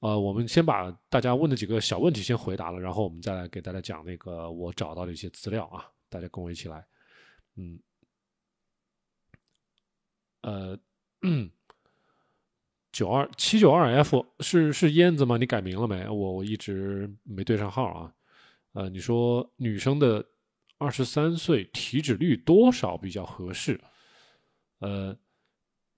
呃，我们先把大家问的几个小问题先回答了，然后我们再来给大家讲那个我找到的一些资料啊，大家跟我一起来，嗯，呃，九二七九二 F 是是燕子吗？你改名了没？我我一直没对上号啊。呃，你说女生的二十三岁体脂率多少比较合适？呃，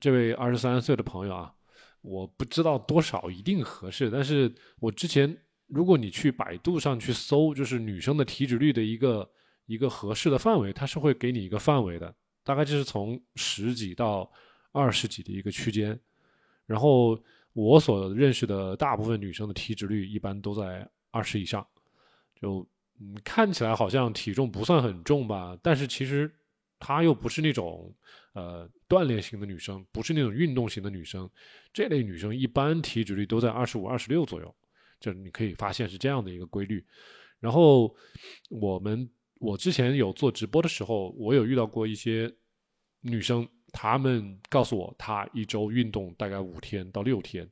这位二十三岁的朋友啊。我不知道多少一定合适，但是我之前如果你去百度上去搜，就是女生的体脂率的一个一个合适的范围，它是会给你一个范围的，大概就是从十几到二十几的一个区间。然后我所认识的大部分女生的体脂率一般都在二十以上，就嗯看起来好像体重不算很重吧，但是其实。她又不是那种呃锻炼型的女生，不是那种运动型的女生，这类女生一般体脂率都在二十五、二十六左右，就是你可以发现是这样的一个规律。然后我们我之前有做直播的时候，我有遇到过一些女生，她们告诉我，她一周运动大概五天到六天，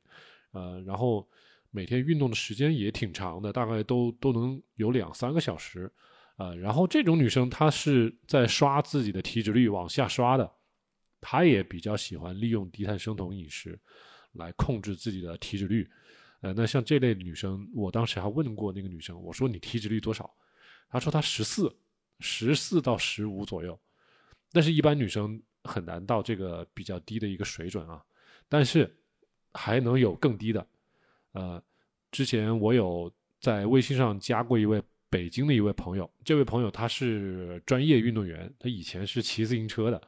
呃，然后每天运动的时间也挺长的，大概都都能有两三个小时。呃，然后这种女生她是在刷自己的体脂率往下刷的，她也比较喜欢利用低碳生酮饮食来控制自己的体脂率。呃，那像这类女生，我当时还问过那个女生，我说你体脂率多少？她说她十四，十四到十五左右。但是，一般女生很难到这个比较低的一个水准啊。但是还能有更低的。呃，之前我有在微信上加过一位。北京的一位朋友，这位朋友他是专业运动员，他以前是骑自行车的，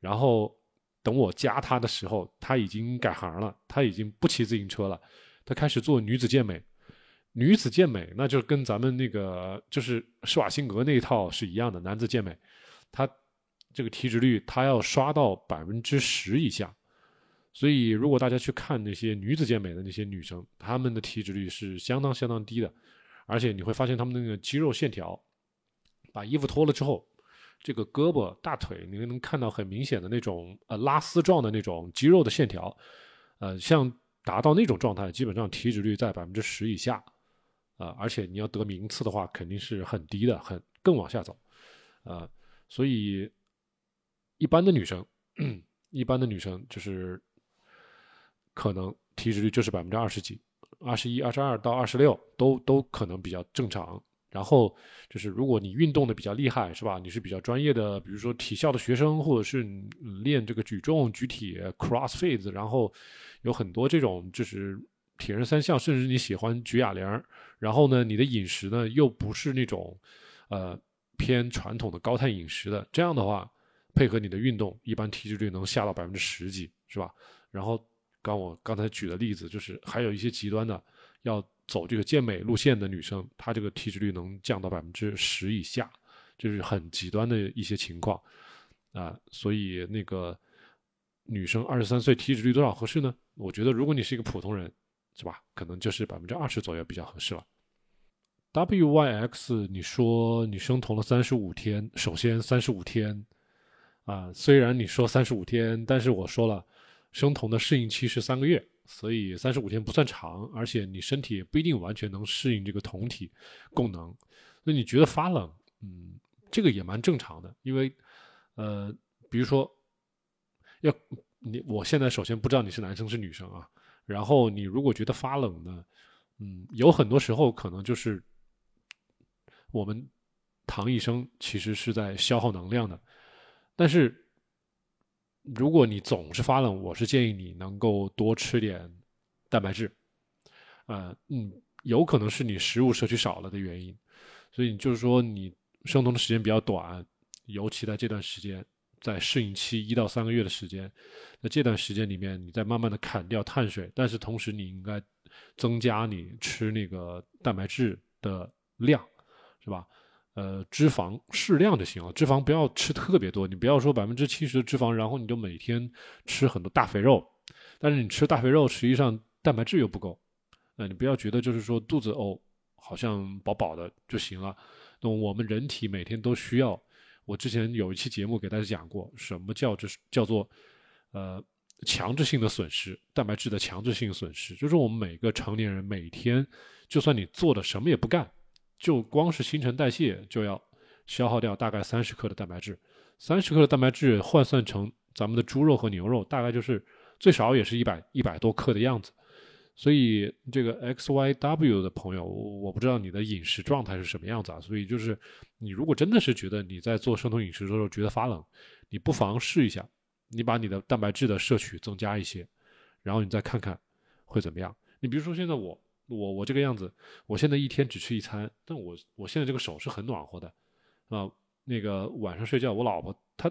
然后等我加他的时候，他已经改行了，他已经不骑自行车了，他开始做女子健美。女子健美那就跟咱们那个就是施瓦辛格那一套是一样的，男子健美，他这个体脂率他要刷到百分之十以下，所以如果大家去看那些女子健美的那些女生，她们的体脂率是相当相当低的。而且你会发现她们那个肌肉线条，把衣服脱了之后，这个胳膊、大腿，你能看到很明显的那种呃拉丝状的那种肌肉的线条，呃，像达到那种状态，基本上体脂率在百分之十以下，啊，而且你要得名次的话，肯定是很低的，很更往下走，啊，所以一般的女生，一般的女生就是可能体脂率就是百分之二十几。二十一、二十二到二十六都都可能比较正常。然后就是，如果你运动的比较厉害，是吧？你是比较专业的，比如说体校的学生，或者是练这个举重、举铁、CrossFit，然后有很多这种就是铁人三项，甚至你喜欢举哑铃，然后呢，你的饮食呢又不是那种呃偏传统的高碳饮食的，这样的话，配合你的运动，一般体脂率能下到百分之十几，是吧？然后。刚我刚才举的例子，就是还有一些极端的，要走这个健美路线的女生，她这个体脂率能降到百分之十以下，就是很极端的一些情况啊。所以那个女生二十三岁体脂率多少合适呢？我觉得如果你是一个普通人，是吧？可能就是百分之二十左右比较合适了。WYX，你说你生酮了三十五天，首先三十五天啊，虽然你说三十五天，但是我说了。生酮的适应期是三个月，所以三十五天不算长，而且你身体也不一定完全能适应这个酮体供能。那你觉得发冷，嗯，这个也蛮正常的，因为，呃，比如说，要你我现在首先不知道你是男生是女生啊，然后你如果觉得发冷呢，嗯，有很多时候可能就是我们糖医生其实是在消耗能量的，但是。如果你总是发冷，我是建议你能够多吃点蛋白质，呃，嗯，有可能是你食物摄取少了的原因，所以就是说你生酮的时间比较短，尤其在这段时间，在适应期一到三个月的时间，那这段时间里面，你再慢慢的砍掉碳水，但是同时你应该增加你吃那个蛋白质的量，是吧？呃，脂肪适量就行了，脂肪不要吃特别多。你不要说百分之七十的脂肪，然后你就每天吃很多大肥肉，但是你吃大肥肉，实际上蛋白质又不够。那你不要觉得就是说肚子哦，好像饱饱的就行了。那我们人体每天都需要，我之前有一期节目给大家讲过，什么叫这叫做呃强制性的损失，蛋白质的强制性损失，就是我们每个成年人每天，就算你做的什么也不干，就光是新陈代谢就要消耗掉大概三十克的蛋白质，三十克的蛋白质换算成咱们的猪肉和牛肉，大概就是最少也是一百一百多克的样子。所以这个 X Y W 的朋友，我不知道你的饮食状态是什么样子啊。所以就是你如果真的是觉得你在做生酮饮食的时候觉得发冷，你不妨试一下。你把你的蛋白质的摄取增加一些，然后你再看看会怎么样。你比如说现在我我我这个样子，我现在一天只吃一餐，但我我现在这个手是很暖和的啊。那个晚上睡觉，我老婆她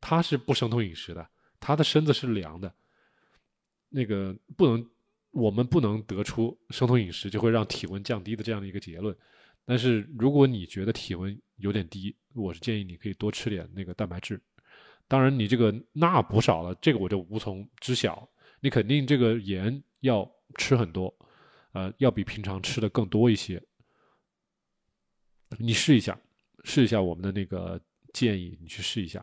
她是不生酮饮食的，她的身子是凉的。那个不能，我们不能得出生酮饮食就会让体温降低的这样的一个结论。但是如果你觉得体温有点低，我是建议你可以多吃点那个蛋白质。当然，你这个钠补少了，这个我就无从知晓。你肯定这个盐要吃很多，呃，要比平常吃的更多一些。你试一下，试一下我们的那个建议，你去试一下。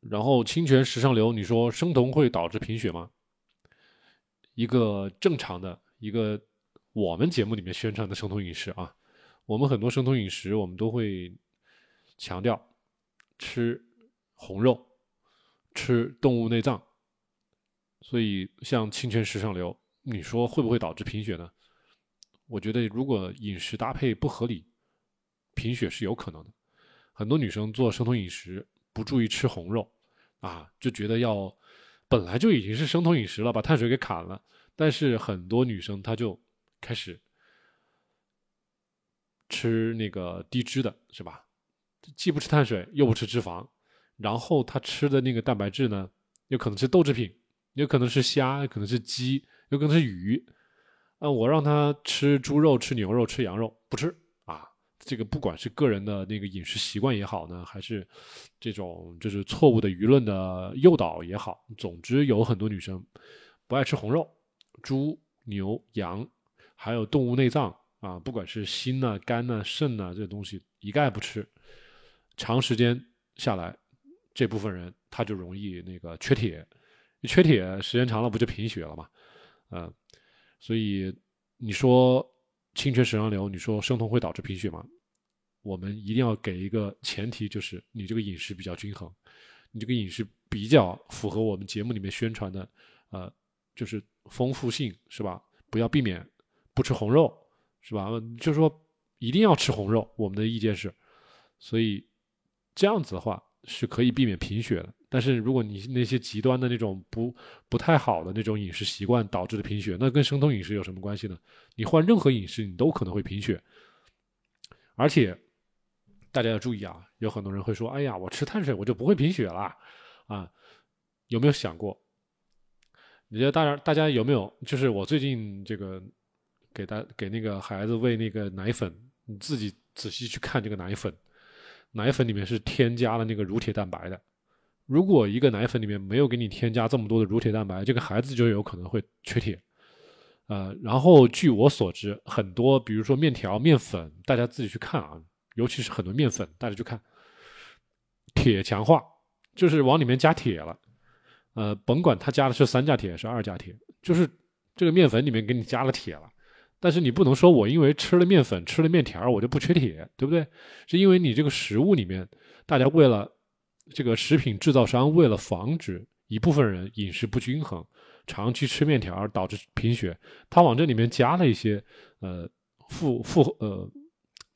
然后清泉石上流，你说生酮会导致贫血吗？一个正常的一个我们节目里面宣传的生酮饮食啊，我们很多生酮饮食我们都会强调。吃红肉，吃动物内脏，所以像清泉石上流，你说会不会导致贫血呢？我觉得如果饮食搭配不合理，贫血是有可能的。很多女生做生酮饮食，不注意吃红肉，啊，就觉得要本来就已经是生酮饮食了，把碳水给砍了，但是很多女生她就开始吃那个低脂的，是吧？既不吃碳水，又不吃脂肪，然后她吃的那个蛋白质呢，有可能是豆制品，有可能是虾，有可能是鸡，有可能是鱼。啊，我让他吃猪肉、吃牛肉、吃羊肉，不吃啊。这个不管是个人的那个饮食习惯也好呢，还是这种就是错误的舆论的诱导也好，总之有很多女生不爱吃红肉，猪、牛、羊，还有动物内脏啊，不管是心呐、肝呐、肾呐这些东西，一概不吃。长时间下来，这部分人他就容易那个缺铁，缺铁时间长了不就贫血了吗吗？嗯，所以你说清泉肾上流，你说生酮会导致贫血吗？我们一定要给一个前提，就是你这个饮食比较均衡，你这个饮食比较符合我们节目里面宣传的，呃，就是丰富性是吧？不要避免不吃红肉是吧？就是说一定要吃红肉，我们的意见是，所以。这样子的话是可以避免贫血的，但是如果你那些极端的那种不不太好的那种饮食习惯导致的贫血，那跟生酮饮食有什么关系呢？你换任何饮食，你都可能会贫血。而且大家要注意啊，有很多人会说：“哎呀，我吃碳水我就不会贫血啦。”啊，有没有想过？你觉得大家大家有没有？就是我最近这个给大给那个孩子喂那个奶粉，你自己仔细去看这个奶粉。奶粉里面是添加了那个乳铁蛋白的，如果一个奶粉里面没有给你添加这么多的乳铁蛋白，这个孩子就有可能会缺铁。呃，然后据我所知，很多比如说面条、面粉，大家自己去看啊，尤其是很多面粉，大家去看，铁强化就是往里面加铁了。呃，甭管它加的是三价铁还是二价铁，就是这个面粉里面给你加了铁了。但是你不能说我因为吃了面粉、吃了面条，我就不缺铁，对不对？是因为你这个食物里面，大家为了这个食品制造商为了防止一部分人饮食不均衡，长期吃面条导致贫血，他往这里面加了一些呃富富呃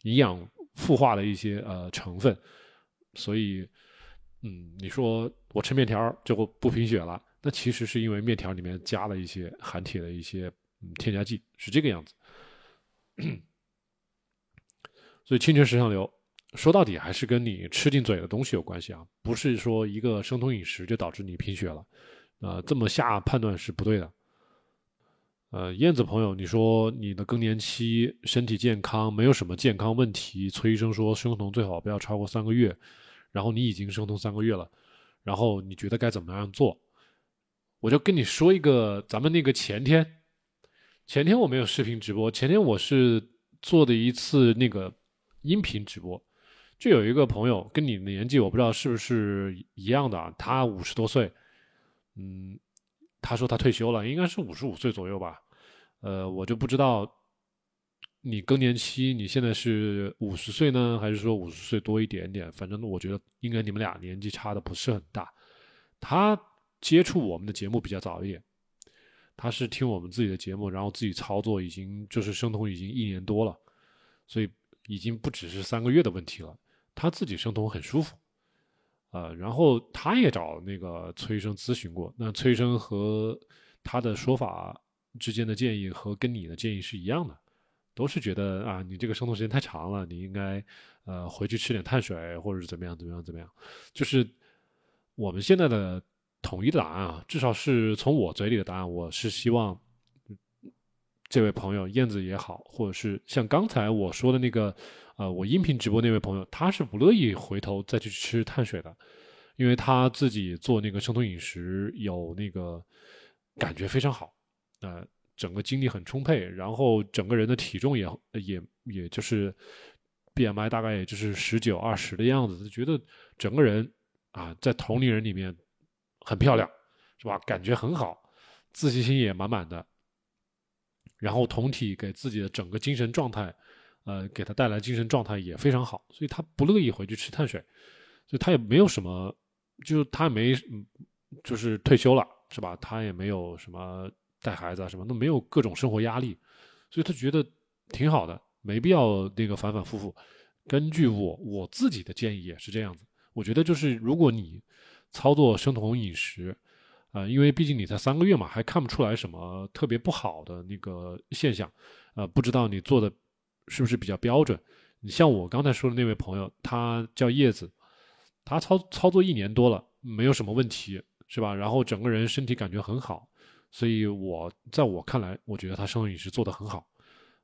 营养富化的一些呃成分，所以嗯，你说我吃面条就不贫血了，那其实是因为面条里面加了一些含铁的一些添加剂，是这个样子。所以清泉石上流，说到底还是跟你吃进嘴的东西有关系啊，不是说一个生酮饮食就导致你贫血了，呃，这么下判断是不对的。呃，燕子朋友，你说你的更年期身体健康没有什么健康问题，崔医生说生酮最好不要超过三个月，然后你已经生酮三个月了，然后你觉得该怎么样做？我就跟你说一个，咱们那个前天。前天我没有视频直播，前天我是做的一次那个音频直播，就有一个朋友跟你的年纪，我不知道是不是一样的啊，他五十多岁，嗯，他说他退休了，应该是五十五岁左右吧。呃，我就不知道你更年期，你现在是五十岁呢，还是说五十岁多一点点？反正我觉得应该你们俩年纪差的不是很大。他接触我们的节目比较早一点，他是听我们自己的节目，然后自己操作，已经就是生酮已经一年多了，所以已经不只是三个月的问题了。他自己生酮很舒服，呃，然后他也找那个崔医生咨询过，那崔医生和他的说法之间的建议和跟你的建议是一样的，都是觉得啊，你这个生酮时间太长了，你应该呃回去吃点碳水，或者是怎么样怎么样怎么样，就是。我们现在的统一的答案啊，至少是从我嘴里的答案，我是希望这位朋友燕子也好，或者是像刚才我说的那个，呃，我音频直播那位朋友，他是不乐意回头再去吃碳水的，因为他自己做那个生酮饮食有那个感觉非常好，呃，整个精力很充沛，然后整个人的体重也也也就是 BMI 大概也就是十九二十的样子，觉得整个人。啊，在同龄人里面很漂亮，是吧？感觉很好，自信心也满满的。然后同体给自己的整个精神状态，呃，给他带来精神状态也非常好，所以他不乐意回去吃碳水，所以他也没有什么，就他也没，就是退休了，是吧？他也没有什么带孩子啊什么，都没有各种生活压力，所以他觉得挺好的，没必要那个反反复复。根据我我自己的建议也是这样子。我觉得就是，如果你操作生酮饮食，啊，因为毕竟你才三个月嘛，还看不出来什么特别不好的那个现象，呃，不知道你做的是不是比较标准。你像我刚才说的那位朋友，他叫叶子，他操操作一年多了，没有什么问题，是吧？然后整个人身体感觉很好，所以我在我看来，我觉得他生酮饮食做得很好，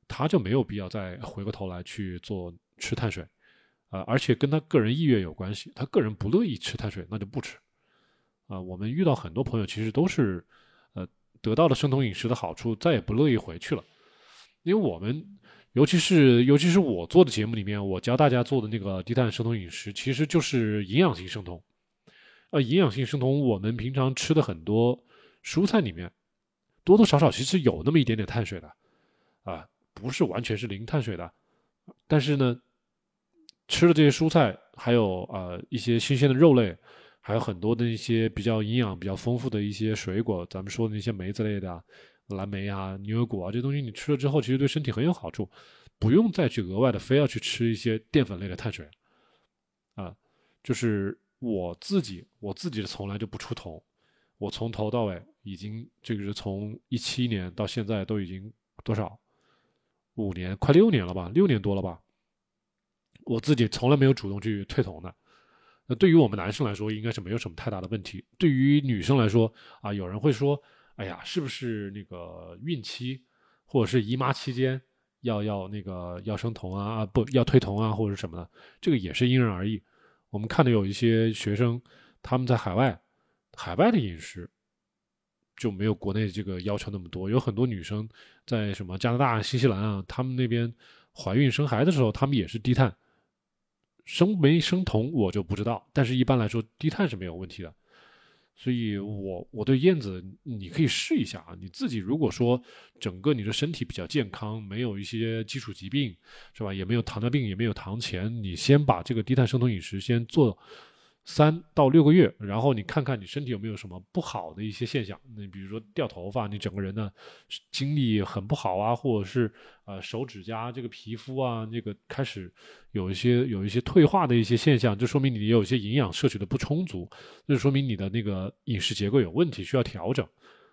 他就没有必要再回过头来去做吃碳水。啊，而且跟他个人意愿有关系，他个人不乐意吃碳水，那就不吃。啊，我们遇到很多朋友，其实都是，呃，得到了生酮饮食的好处，再也不乐意回去了。因为我们，尤其是尤其是我做的节目里面，我教大家做的那个低碳生酮饮食，其实就是营养性生酮。呃，营养性生酮，我们平常吃的很多蔬菜里面，多多少少其实有那么一点点碳水的，啊，不是完全是零碳水的，但是呢。吃的这些蔬菜，还有呃一些新鲜的肉类，还有很多的一些比较营养比较丰富的一些水果，咱们说的那些梅子类的，蓝莓啊、牛油果啊，这东西你吃了之后，其实对身体很有好处，不用再去额外的非要去吃一些淀粉类的碳水，啊，就是我自己我自己的从来就不出头，我从头到尾已经这个是从一七年到现在都已经多少五年快六年了吧，六年多了吧。我自己从来没有主动去退酮的，那对于我们男生来说，应该是没有什么太大的问题。对于女生来说，啊，有人会说，哎呀，是不是那个孕期或者是姨妈期间要要那个要生酮啊？啊，不要退酮啊，或者什么的，这个也是因人而异。我们看到有一些学生，他们在海外，海外的饮食就没有国内这个要求那么多。有很多女生在什么加拿大、新西兰啊，他们那边怀孕生孩子的时候，他们也是低碳。生没生酮我就不知道，但是一般来说低碳是没有问题的，所以我我对燕子你可以试一下啊，你自己如果说整个你的身体比较健康，没有一些基础疾病，是吧？也没有糖尿病，也没有糖前，你先把这个低碳生酮饮食先做。三到六个月，然后你看看你身体有没有什么不好的一些现象。你比如说掉头发，你整个人呢精力很不好啊，或者是呃手指甲这个皮肤啊，那个开始有一些有一些退化的一些现象，就说明你有一些营养摄取的不充足，那就说明你的那个饮食结构有问题，需要调整。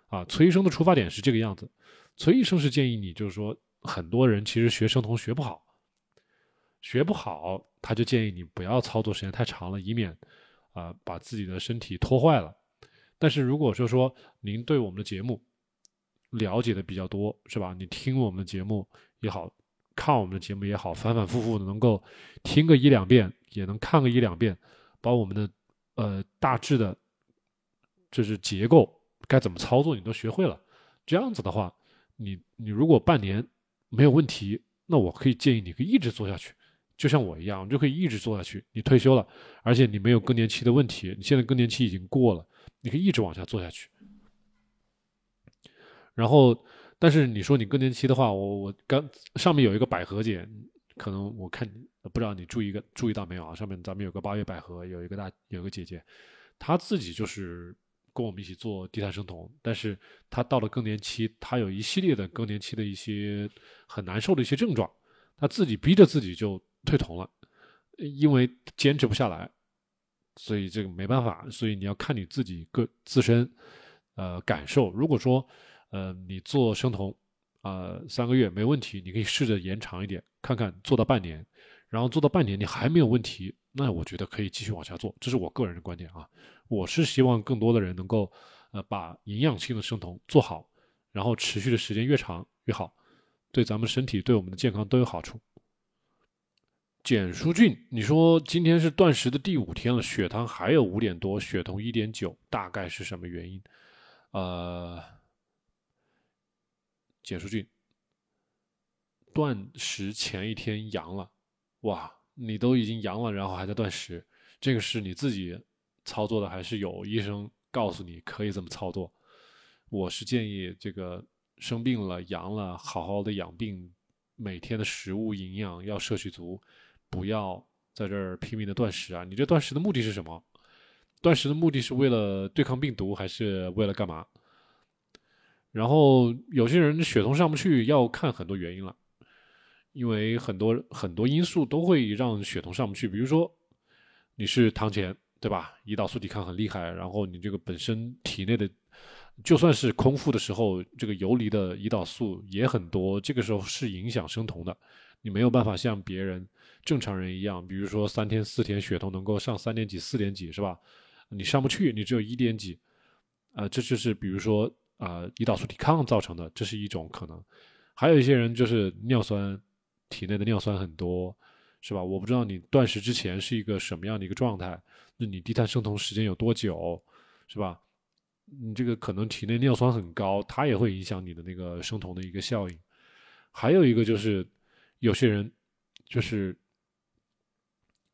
啊，崔医生的出发点是这个样子。崔医生是建议你，就是说很多人其实学生酮学不好，学不好，他就建议你不要操作时间太长了，以免。啊，把自己的身体拖坏了。但是如果说说您对我们的节目了解的比较多，是吧？你听我们的节目也好看我们的节目也好，反反复复的能够听个一两遍，也能看个一两遍，把我们的呃大致的，就是结构该怎么操作你都学会了。这样子的话，你你如果半年没有问题，那我可以建议你可以一直做下去。就像我一样，就可以一直做下去。你退休了，而且你没有更年期的问题，你现在更年期已经过了，你可以一直往下做下去。然后，但是你说你更年期的话，我我刚上面有一个百合姐，可能我看不知道你注意个注意到没有啊？上面咱们有个八月百合，有一个大有个姐姐，她自己就是跟我们一起做低碳生酮，但是她到了更年期，她有一系列的更年期的一些很难受的一些症状，她自己逼着自己就退酮了，因为坚持不下来，所以这个没办法，所以你要看你自己个自身呃感受，如果说。呃，你做生酮，啊，三个月没问题，你可以试着延长一点，看看做到半年，然后做到半年你还没有问题，那我觉得可以继续往下做，这是我个人的观点啊。我是希望更多的人能够，呃，把营养性的生酮做好，然后持续的时间越长越好，对咱们身体对我们的健康都有好处。简书俊，你说今天是断食的第五天了，血糖还有五点多，血酮一点九，大概是什么原因？呃。简书俊，断食前一天阳了，哇！你都已经阳了，然后还在断食，这个是你自己操作的，还是有医生告诉你可以这么操作？我是建议这个生病了、阳了，好好的养病，每天的食物营养要摄取足，不要在这儿拼命的断食啊！你这断食的目的是什么？断食的目的是为了对抗病毒，还是为了干嘛？然后有些人血酮上不去，要看很多原因了，因为很多很多因素都会让血酮上不去。比如说你是糖前，对吧？胰岛素抵抗很厉害，然后你这个本身体内的就算是空腹的时候，这个游离的胰岛素也很多，这个时候是影响生酮的。你没有办法像别人正常人一样，比如说三天四天血酮能够上三点几四点几，是吧？你上不去，你只有一点几，啊，这就是比如说。啊，胰岛素抵抗造成的，这是一种可能。还有一些人就是尿酸，体内的尿酸很多，是吧？我不知道你断食之前是一个什么样的一个状态，那你低碳生酮时间有多久，是吧？你这个可能体内尿酸很高，它也会影响你的那个生酮的一个效应。还有一个就是有些人就是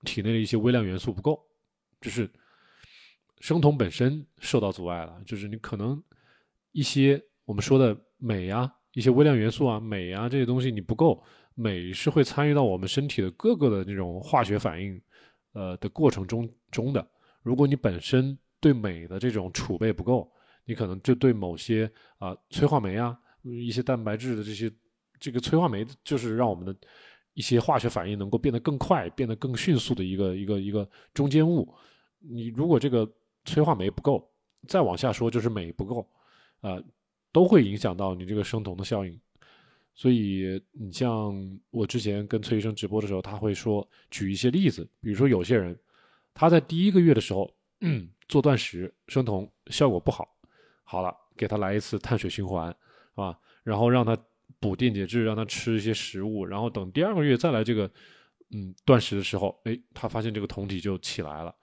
体内的一些微量元素不够，就是生酮本身受到阻碍了，就是你可能。一些我们说的镁啊，一些微量元素啊，镁啊这些东西你不够，镁是会参与到我们身体的各个的那种化学反应，呃的过程中中的。如果你本身对镁的这种储备不够，你可能就对某些啊催化酶啊，一些蛋白质的这些这个催化酶，就是让我们的一些化学反应能够变得更快、变得更迅速的一个一个一个中间物。你如果这个催化酶不够，再往下说就是镁不够。啊，都会影响到你这个生酮的效应，所以你像我之前跟崔医生直播的时候，他会说举一些例子，比如说有些人他在第一个月的时候做断食生酮效果不好，好了，给他来一次碳水循环，啊，然后让他补电解质，让他吃一些食物，然后等第二个月再来这个嗯断食的时候，哎，他发现这个酮体就起来了，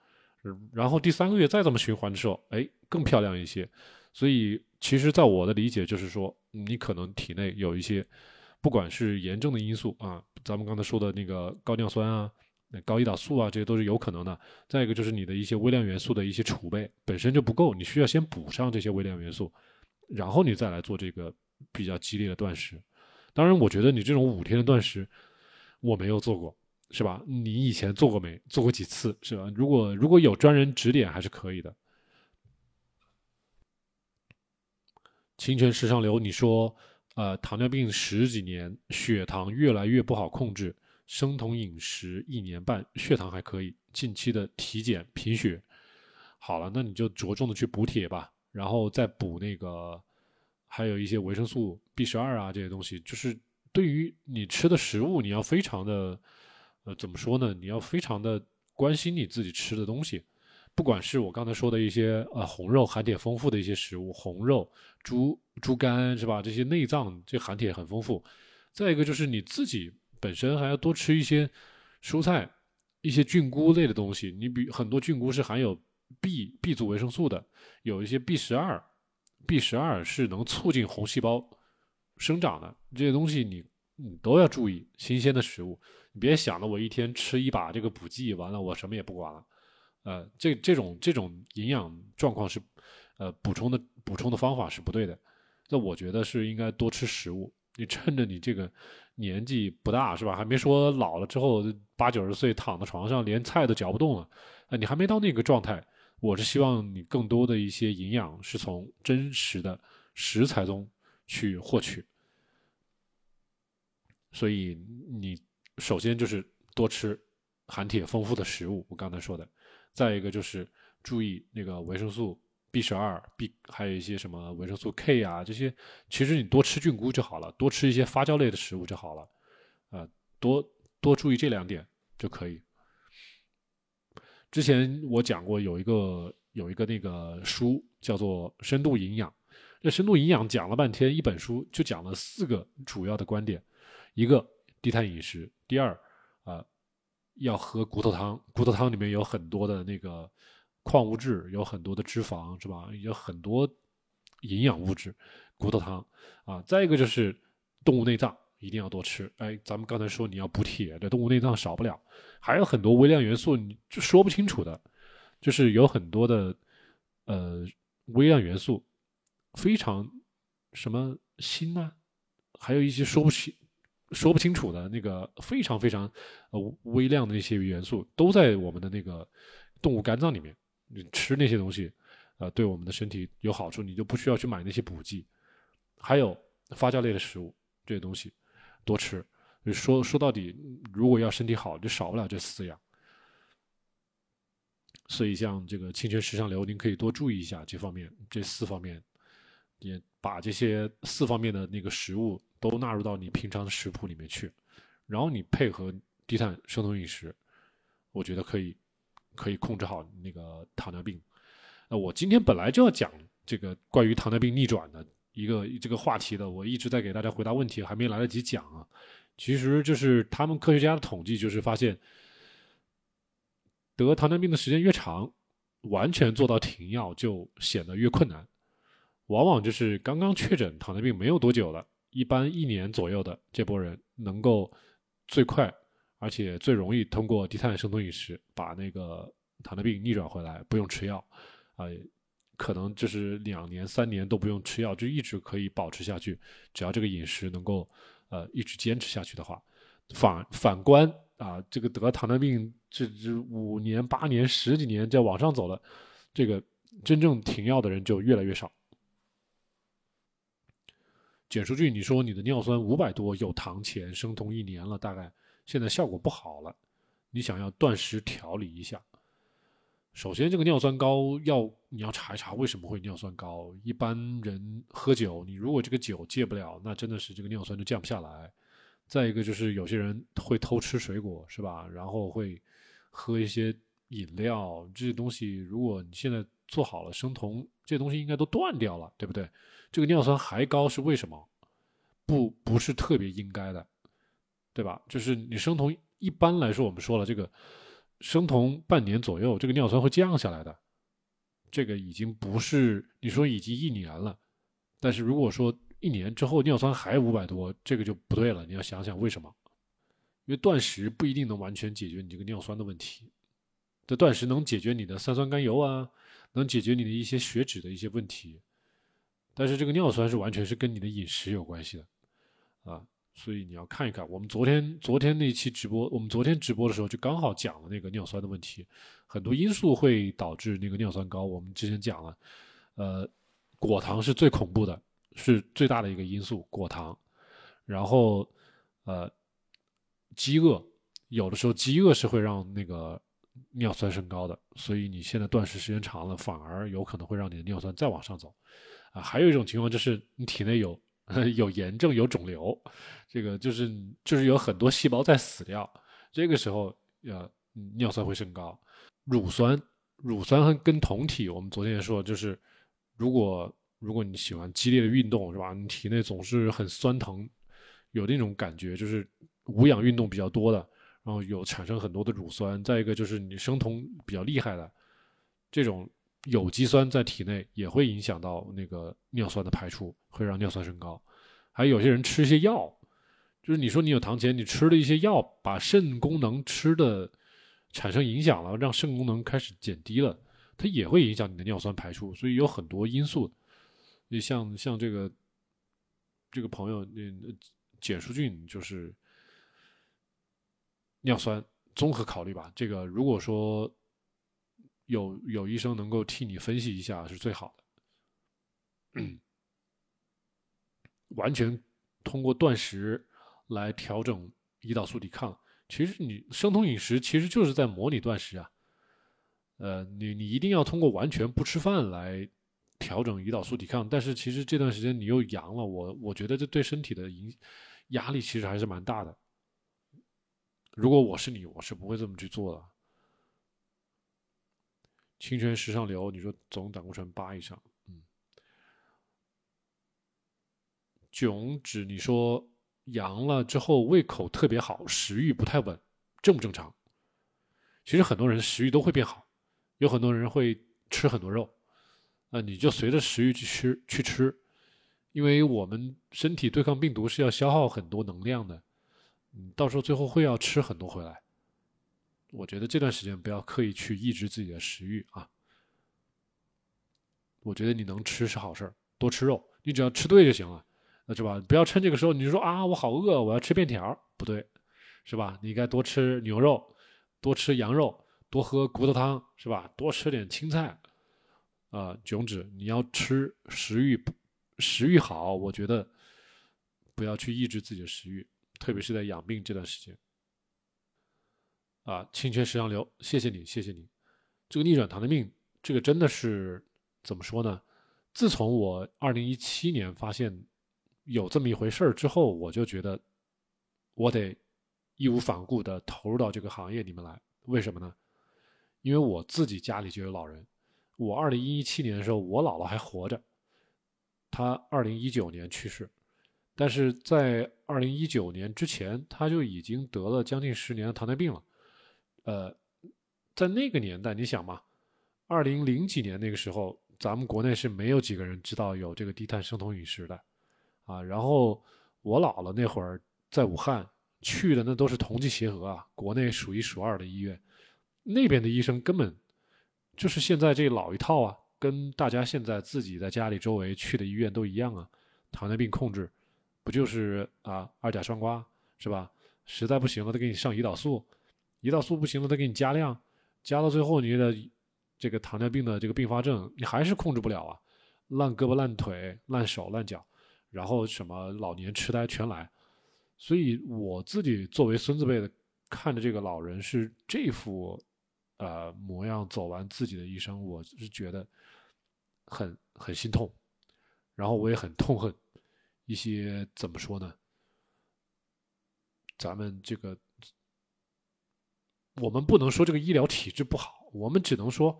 然后第三个月再这么循环的时候，哎，更漂亮一些，所以。其实，在我的理解，就是说，你可能体内有一些，不管是炎症的因素啊，咱们刚才说的那个高尿酸啊、高胰岛素啊，这些都是有可能的。再一个就是你的一些微量元素的一些储备本身就不够，你需要先补上这些微量元素，然后你再来做这个比较激烈的断食。当然，我觉得你这种五天的断食，我没有做过，是吧？你以前做过没？做过几次，是吧？如果如果有专人指点，还是可以的。清泉石上流，你说，呃，糖尿病十几年，血糖越来越不好控制，生酮饮食一年半，血糖还可以，近期的体检贫血，好了，那你就着重的去补铁吧，然后再补那个，还有一些维生素 B 十二啊这些东西，就是对于你吃的食物，你要非常的，呃，怎么说呢？你要非常的关心你自己吃的东西。不管是我刚才说的一些呃红肉含铁丰富的一些食物，红肉、猪猪肝是吧？这些内脏这含铁很丰富。再一个就是你自己本身还要多吃一些蔬菜，一些菌菇类的东西。你比很多菌菇是含有 B B 族维生素的，有一些 B 十二，B 十二是能促进红细胞生长的。这些东西你你都要注意新鲜的食物。你别想着我一天吃一把这个补剂，完了我什么也不管了。呃，这这种这种营养状况是，呃，补充的补充的方法是不对的。那我觉得是应该多吃食物。你趁着你这个年纪不大是吧？还没说老了之后八九十岁躺在床上连菜都嚼不动了，啊，你还没到那个状态。我是希望你更多的一些营养是从真实的食材中去获取。所以你首先就是多吃含铁丰富的食物，我刚才说的。再一个就是注意那个维生素 B 十二、B 还有一些什么维生素 K 啊，这些其实你多吃菌菇就好了，多吃一些发酵类的食物就好了，啊，多多注意这两点就可以。之前我讲过有一个有一个那个书叫做《深度营养》，这深度营养讲了半天，一本书就讲了四个主要的观点：一个低碳饮食，第二啊。要喝骨头汤，骨头汤里面有很多的那个矿物质，有很多的脂肪，是吧？有很多营养物质。骨头汤啊，再一个就是动物内脏一定要多吃。哎，咱们刚才说你要补铁，这动物内脏少不了。还有很多微量元素，你就说不清楚的，就是有很多的呃微量元素非常什么锌啊，还有一些说不清。说不清楚的那个非常非常呃微量的那些元素都在我们的那个动物肝脏里面。你吃那些东西，呃，对我们的身体有好处，你就不需要去买那些补剂。还有发酵类的食物这些东西多吃。说说到底，如果要身体好，就少不了这四样。所以像这个清泉石上流，您可以多注意一下这方面，这四方面，也把这些四方面的那个食物。都纳入到你平常的食谱里面去，然后你配合低碳生酮饮食，我觉得可以可以控制好那个糖尿病。那我今天本来就要讲这个关于糖尿病逆转的一个这个话题的，我一直在给大家回答问题，还没来得及讲啊。其实就是他们科学家的统计，就是发现得糖尿病的时间越长，完全做到停药就显得越困难。往往就是刚刚确诊糖尿病没有多久了。一般一年左右的这波人，能够最快而且最容易通过低碳生酮饮食把那个糖尿病逆转回来，不用吃药，啊，可能就是两年三年都不用吃药，就一直可以保持下去。只要这个饮食能够呃一直坚持下去的话，反反观啊，这个得糖尿病这这五年八年十几年在往上走了，这个真正停药的人就越来越少。简数据，你说你的尿酸五百多，有糖前生酮一年了，大概现在效果不好了，你想要断食调理一下。首先，这个尿酸高要你要查一查为什么会尿酸高。一般人喝酒，你如果这个酒戒不了，那真的是这个尿酸就降不下来。再一个就是有些人会偷吃水果，是吧？然后会喝一些饮料，这些东西，如果你现在做好了生酮，这些东西应该都断掉了，对不对？这个尿酸还高是为什么？不，不是特别应该的，对吧？就是你生酮，一般来说我们说了，这个生酮半年左右，这个尿酸会降下来的。这个已经不是你说已经一年了，但是如果说一年之后尿酸还五百多，这个就不对了。你要想想为什么？因为断食不一定能完全解决你这个尿酸的问题。这断食能解决你的三酸甘油啊，能解决你的一些血脂的一些问题。但是这个尿酸是完全是跟你的饮食有关系的，啊，所以你要看一看。我们昨天昨天那期直播，我们昨天直播的时候就刚好讲了那个尿酸的问题，很多因素会导致那个尿酸高。我们之前讲了，呃，果糖是最恐怖的，是最大的一个因素，果糖。然后，呃，饥饿，有的时候饥饿是会让那个尿酸升高的，所以你现在断食时间长了，反而有可能会让你的尿酸再往上走。啊，还有一种情况就是你体内有有炎症、有肿瘤，这个就是就是有很多细胞在死掉，这个时候呃尿酸会升高。乳酸，乳酸和跟酮体，我们昨天也说，就是如果如果你喜欢激烈的运动是吧，你体内总是很酸疼，有那种感觉，就是无氧运动比较多的，然后有产生很多的乳酸。再一个就是你生酮比较厉害的这种。有机酸在体内也会影响到那个尿酸的排出，会让尿酸升高。还有些人吃一些药，就是你说你有糖前，你吃了一些药，把肾功能吃的产生影响了，让肾功能开始减低了，它也会影响你的尿酸排出，所以有很多因素。你像像这个这个朋友，那简书俊就是尿酸综合考虑吧。这个如果说有有医生能够替你分析一下，是最好的。完全通过断食。来调整胰岛素抵抗，其实你生酮饮食其实就是在模拟断食啊。呃，你你一定要通过完全不吃饭来调整胰岛素抵抗，但是其实这段时间你又阳了，我我觉得这对身体的影压力其实还是蛮大的。如果我是你，我是不会这么去做的。清泉石上流，你说总胆固醇八以上，嗯，囧指你说。阳了之后胃口特别好，食欲不太稳，正不正常？其实很多人食欲都会变好，有很多人会吃很多肉，啊，你就随着食欲去吃去吃，因为我们身体对抗病毒是要消耗很多能量的，嗯，到时候最后会要吃很多回来。我觉得这段时间不要刻意去抑制自己的食欲啊。我觉得你能吃是好事儿，多吃肉，你只要吃对就行了。那是吧？不要趁这个时候，你就说啊，我好饿，我要吃面条，不对，是吧？你应该多吃牛肉，多吃羊肉，多喝骨头汤，是吧？多吃点青菜，啊，炯指你要吃食欲，食欲好，我觉得不要去抑制自己的食欲，特别是在养病这段时间。啊，清泉石杨流，谢谢你，谢谢你。这个逆转糖尿病，这个真的是怎么说呢？自从我二零一七年发现。有这么一回事儿之后，我就觉得我得义无反顾的投入到这个行业里面来。为什么呢？因为我自己家里就有老人。我二零一七年的时候，我姥姥还活着，她二零一九年去世。但是在二零一九年之前，她就已经得了将近十年的糖尿病了。呃，在那个年代，你想嘛，二零零几年那个时候，咱们国内是没有几个人知道有这个低碳生酮饮食的。啊，然后我姥姥那会儿在武汉去的那都是同济协和啊，国内数一数二的医院，那边的医生根本就是现在这老一套啊，跟大家现在自己在家里周围去的医院都一样啊，糖尿病控制不就是啊二甲双胍是吧？实在不行了，他给你上胰岛素，胰岛素不行了，他给你加量，加到最后你的这个糖尿病的这个并发症你还是控制不了啊，烂胳膊烂腿烂手烂脚。然后什么老年痴呆全来，所以我自己作为孙子辈的，看着这个老人是这副，呃模样走完自己的一生，我是觉得很很心痛，然后我也很痛恨一些怎么说呢？咱们这个，我们不能说这个医疗体制不好，我们只能说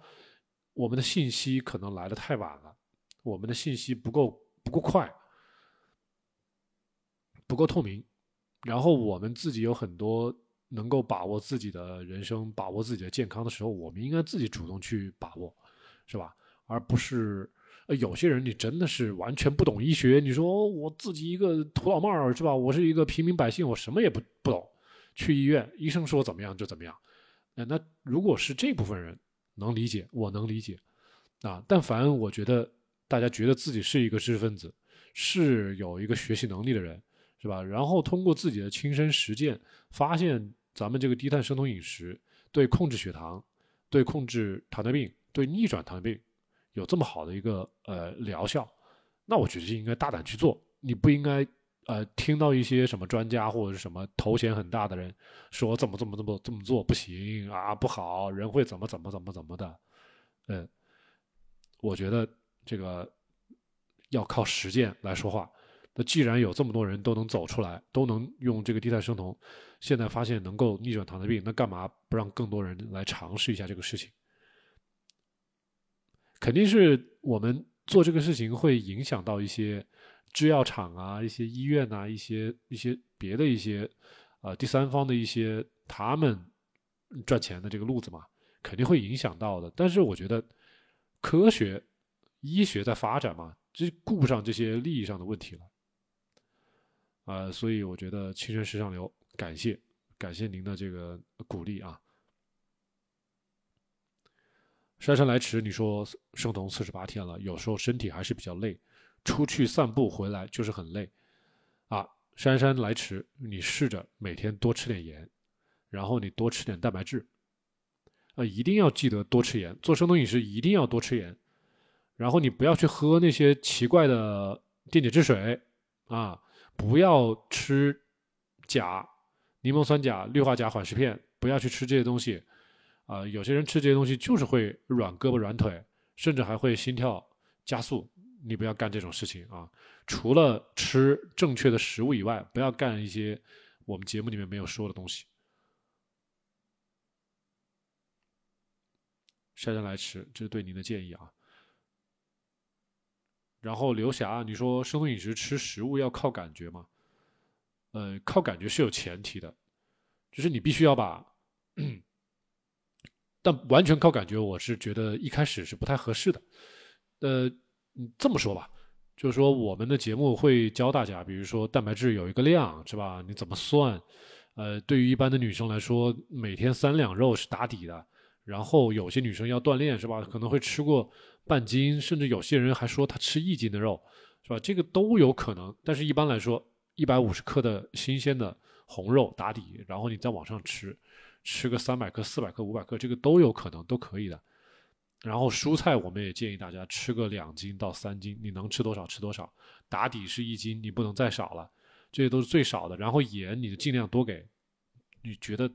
我们的信息可能来的太晚了，我们的信息不够不够快。不够透明，然后我们自己有很多能够把握自己的人生、把握自己的健康的时候，我们应该自己主动去把握，是吧？而不是呃，有些人你真的是完全不懂医学，你说我自己一个土老帽是吧？我是一个平民百姓，我什么也不不懂，去医院医生说怎么样就怎么样。那那如果是这部分人能理解，我能理解啊。但凡我觉得大家觉得自己是一个知识分子，是有一个学习能力的人。是吧？然后通过自己的亲身实践，发现咱们这个低碳生酮饮食对控制血糖、对控制糖尿病、对逆转糖尿病有这么好的一个呃疗效，那我觉得应该大胆去做。你不应该呃听到一些什么专家或者是什么头衔很大的人说怎么怎么怎么这么做不行啊不好，人会怎么怎么怎么怎么的。嗯，我觉得这个要靠实践来说话。那既然有这么多人都能走出来，都能用这个低碳生酮，现在发现能够逆转糖尿病，那干嘛不让更多人来尝试一下这个事情？肯定是我们做这个事情会影响到一些制药厂啊、一些医院呐、一些一些别的一些呃第三方的一些他们赚钱的这个路子嘛，肯定会影响到的。但是我觉得科学医学在发展嘛，这顾不上这些利益上的问题了。啊，所以我觉得青春时尚流，感谢感谢您的这个鼓励啊。姗姗来迟，你说生酮四十八天了，有时候身体还是比较累，出去散步回来就是很累啊。姗姗来迟，你试着每天多吃点盐，然后你多吃点蛋白质，啊，一定要记得多吃盐。做生酮饮食一定要多吃盐，然后你不要去喝那些奇怪的电解质水啊，不要吃钾、柠檬酸钾、氯化钾缓释片，不要去吃这些东西。啊，有些人吃这些东西就是会软胳膊软腿，甚至还会心跳加速。你不要干这种事情啊！除了吃正确的食物以外，不要干一些我们节目里面没有说的东西。姗姗来迟，这是对您的建议啊。然后刘霞，你说生酮饮食吃食物要靠感觉吗？呃，靠感觉是有前提的，就是你必须要把。但完全靠感觉，我是觉得一开始是不太合适的。呃，这么说吧，就是说我们的节目会教大家，比如说蛋白质有一个量，是吧？你怎么算？呃，对于一般的女生来说，每天三两肉是打底的。然后有些女生要锻炼，是吧？可能会吃过半斤，甚至有些人还说她吃一斤的肉，是吧？这个都有可能。但是一般来说，一百五十克的新鲜的红肉打底，然后你再往上吃。吃个三百克、四百克、五百克，这个都有可能，都可以的。然后蔬菜，我们也建议大家吃个两斤到三斤，你能吃多少吃多少。打底是一斤，你不能再少了，这些都是最少的。然后盐，你就尽量多给，你觉得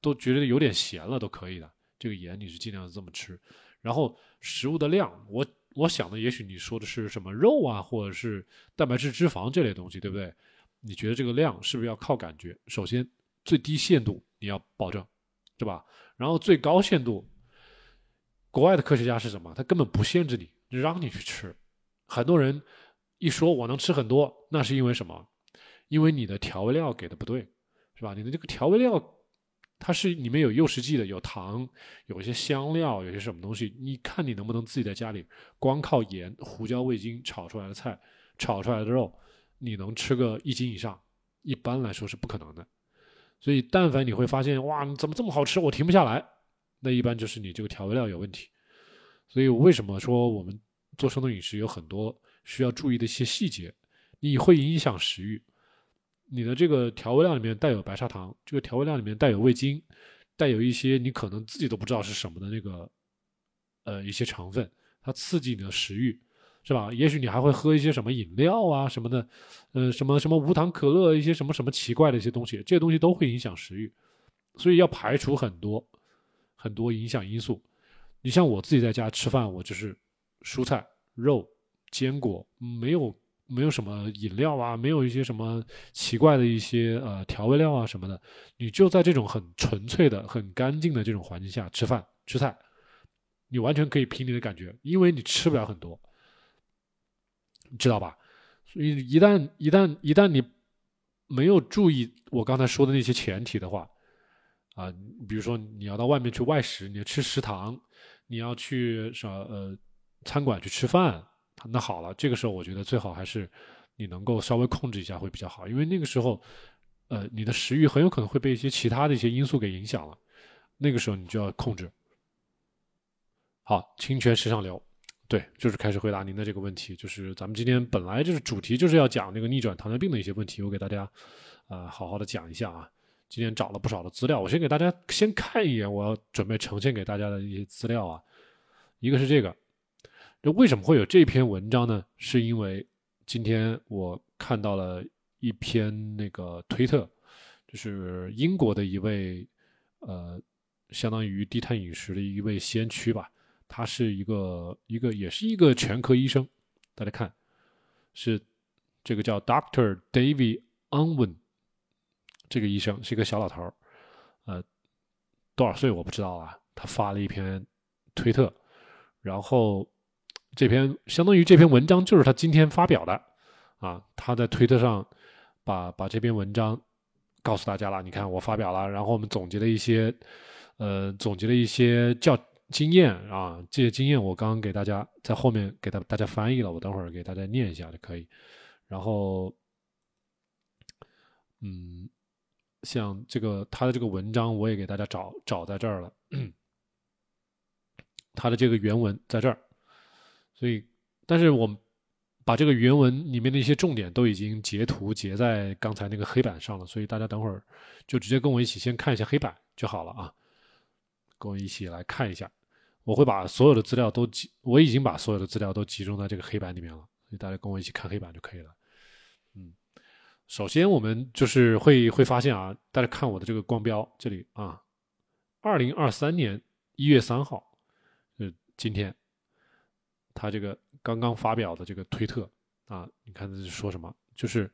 都觉得有点咸了都可以的。这个盐你是尽量这么吃。然后食物的量，我我想的也许你说的是什么肉啊，或者是蛋白质、脂肪这类东西，对不对？你觉得这个量是不是要靠感觉？首先最低限度你要保证。对吧？然后最高限度，国外的科学家是什么？他根本不限制你，让你去吃。很多人一说我能吃很多，那是因为什么？因为你的调味料给的不对，是吧？你的这个调味料，它是里面有诱食剂的，有糖，有一些香料，有些什么东西？你看你能不能自己在家里光靠盐、胡椒、味精炒出来的菜，炒出来的肉，你能吃个一斤以上？一般来说是不可能的。所以，但凡你会发现，哇，怎么这么好吃，我停不下来，那一般就是你这个调味料有问题。所以，为什么说我们做生酮饮食有很多需要注意的一些细节？你会影响食欲。你的这个调味料里面带有白砂糖，这个调味料里面带有味精，带有一些你可能自己都不知道是什么的那个，呃，一些成分，它刺激你的食欲。是吧？也许你还会喝一些什么饮料啊什么的，呃，什么什么无糖可乐，一些什么什么奇怪的一些东西，这些东西都会影响食欲，所以要排除很多很多影响因素。你像我自己在家吃饭，我就是蔬菜、肉、坚果，没有没有什么饮料啊，没有一些什么奇怪的一些呃调味料啊什么的，你就在这种很纯粹的、很干净的这种环境下吃饭吃菜，你完全可以凭你的感觉，因为你吃不了很多。知道吧？所以一旦一旦一旦你没有注意我刚才说的那些前提的话，啊，比如说你要到外面去外食，你要吃食堂，你要去什么呃餐馆去吃饭，那好了，这个时候我觉得最好还是你能够稍微控制一下会比较好，因为那个时候，呃，你的食欲很有可能会被一些其他的一些因素给影响了，那个时候你就要控制。好，清泉时尚流。对，就是开始回答您的这个问题。就是咱们今天本来就是主题就是要讲那个逆转糖尿病的一些问题，我给大家啊好好的讲一下啊。今天找了不少的资料，我先给大家先看一眼我要准备呈现给大家的一些资料啊。一个是这个，这为什么会有这篇文章呢？是因为今天我看到了一篇那个推特，就是英国的一位呃，相当于低碳饮食的一位先驱吧。他是一个一个也是一个全科医生，大家看，是这个叫 Doctor David Unwin 这个医生是一个小老头儿，呃，多少岁我不知道啊。他发了一篇推特，然后这篇相当于这篇文章就是他今天发表的啊。他在推特上把把这篇文章告诉大家了，你看我发表了，然后我们总结了一些呃总结了一些教。经验啊，这些经验我刚刚给大家在后面给大大家翻译了，我等会儿给大家念一下就可以。然后嗯，像这个他的这个文章，我也给大家找找在这儿了，他的这个原文在这儿，所以，但是我们把这个原文里面的一些重点都已经截图截在刚才那个黑板上了，所以大家等会儿就直接跟我一起先看一下黑板就好了啊，跟我一起来看一下，我会把所有的资料都集，我已经把所有的资料都集中在这个黑板里面了，所以大家跟我一起看黑板就可以了。首先我们就是会会发现啊，大家看我的这个光标这里啊，二零二三年一月三号。今天，他这个刚刚发表的这个推特啊，你看这是说什么？就是，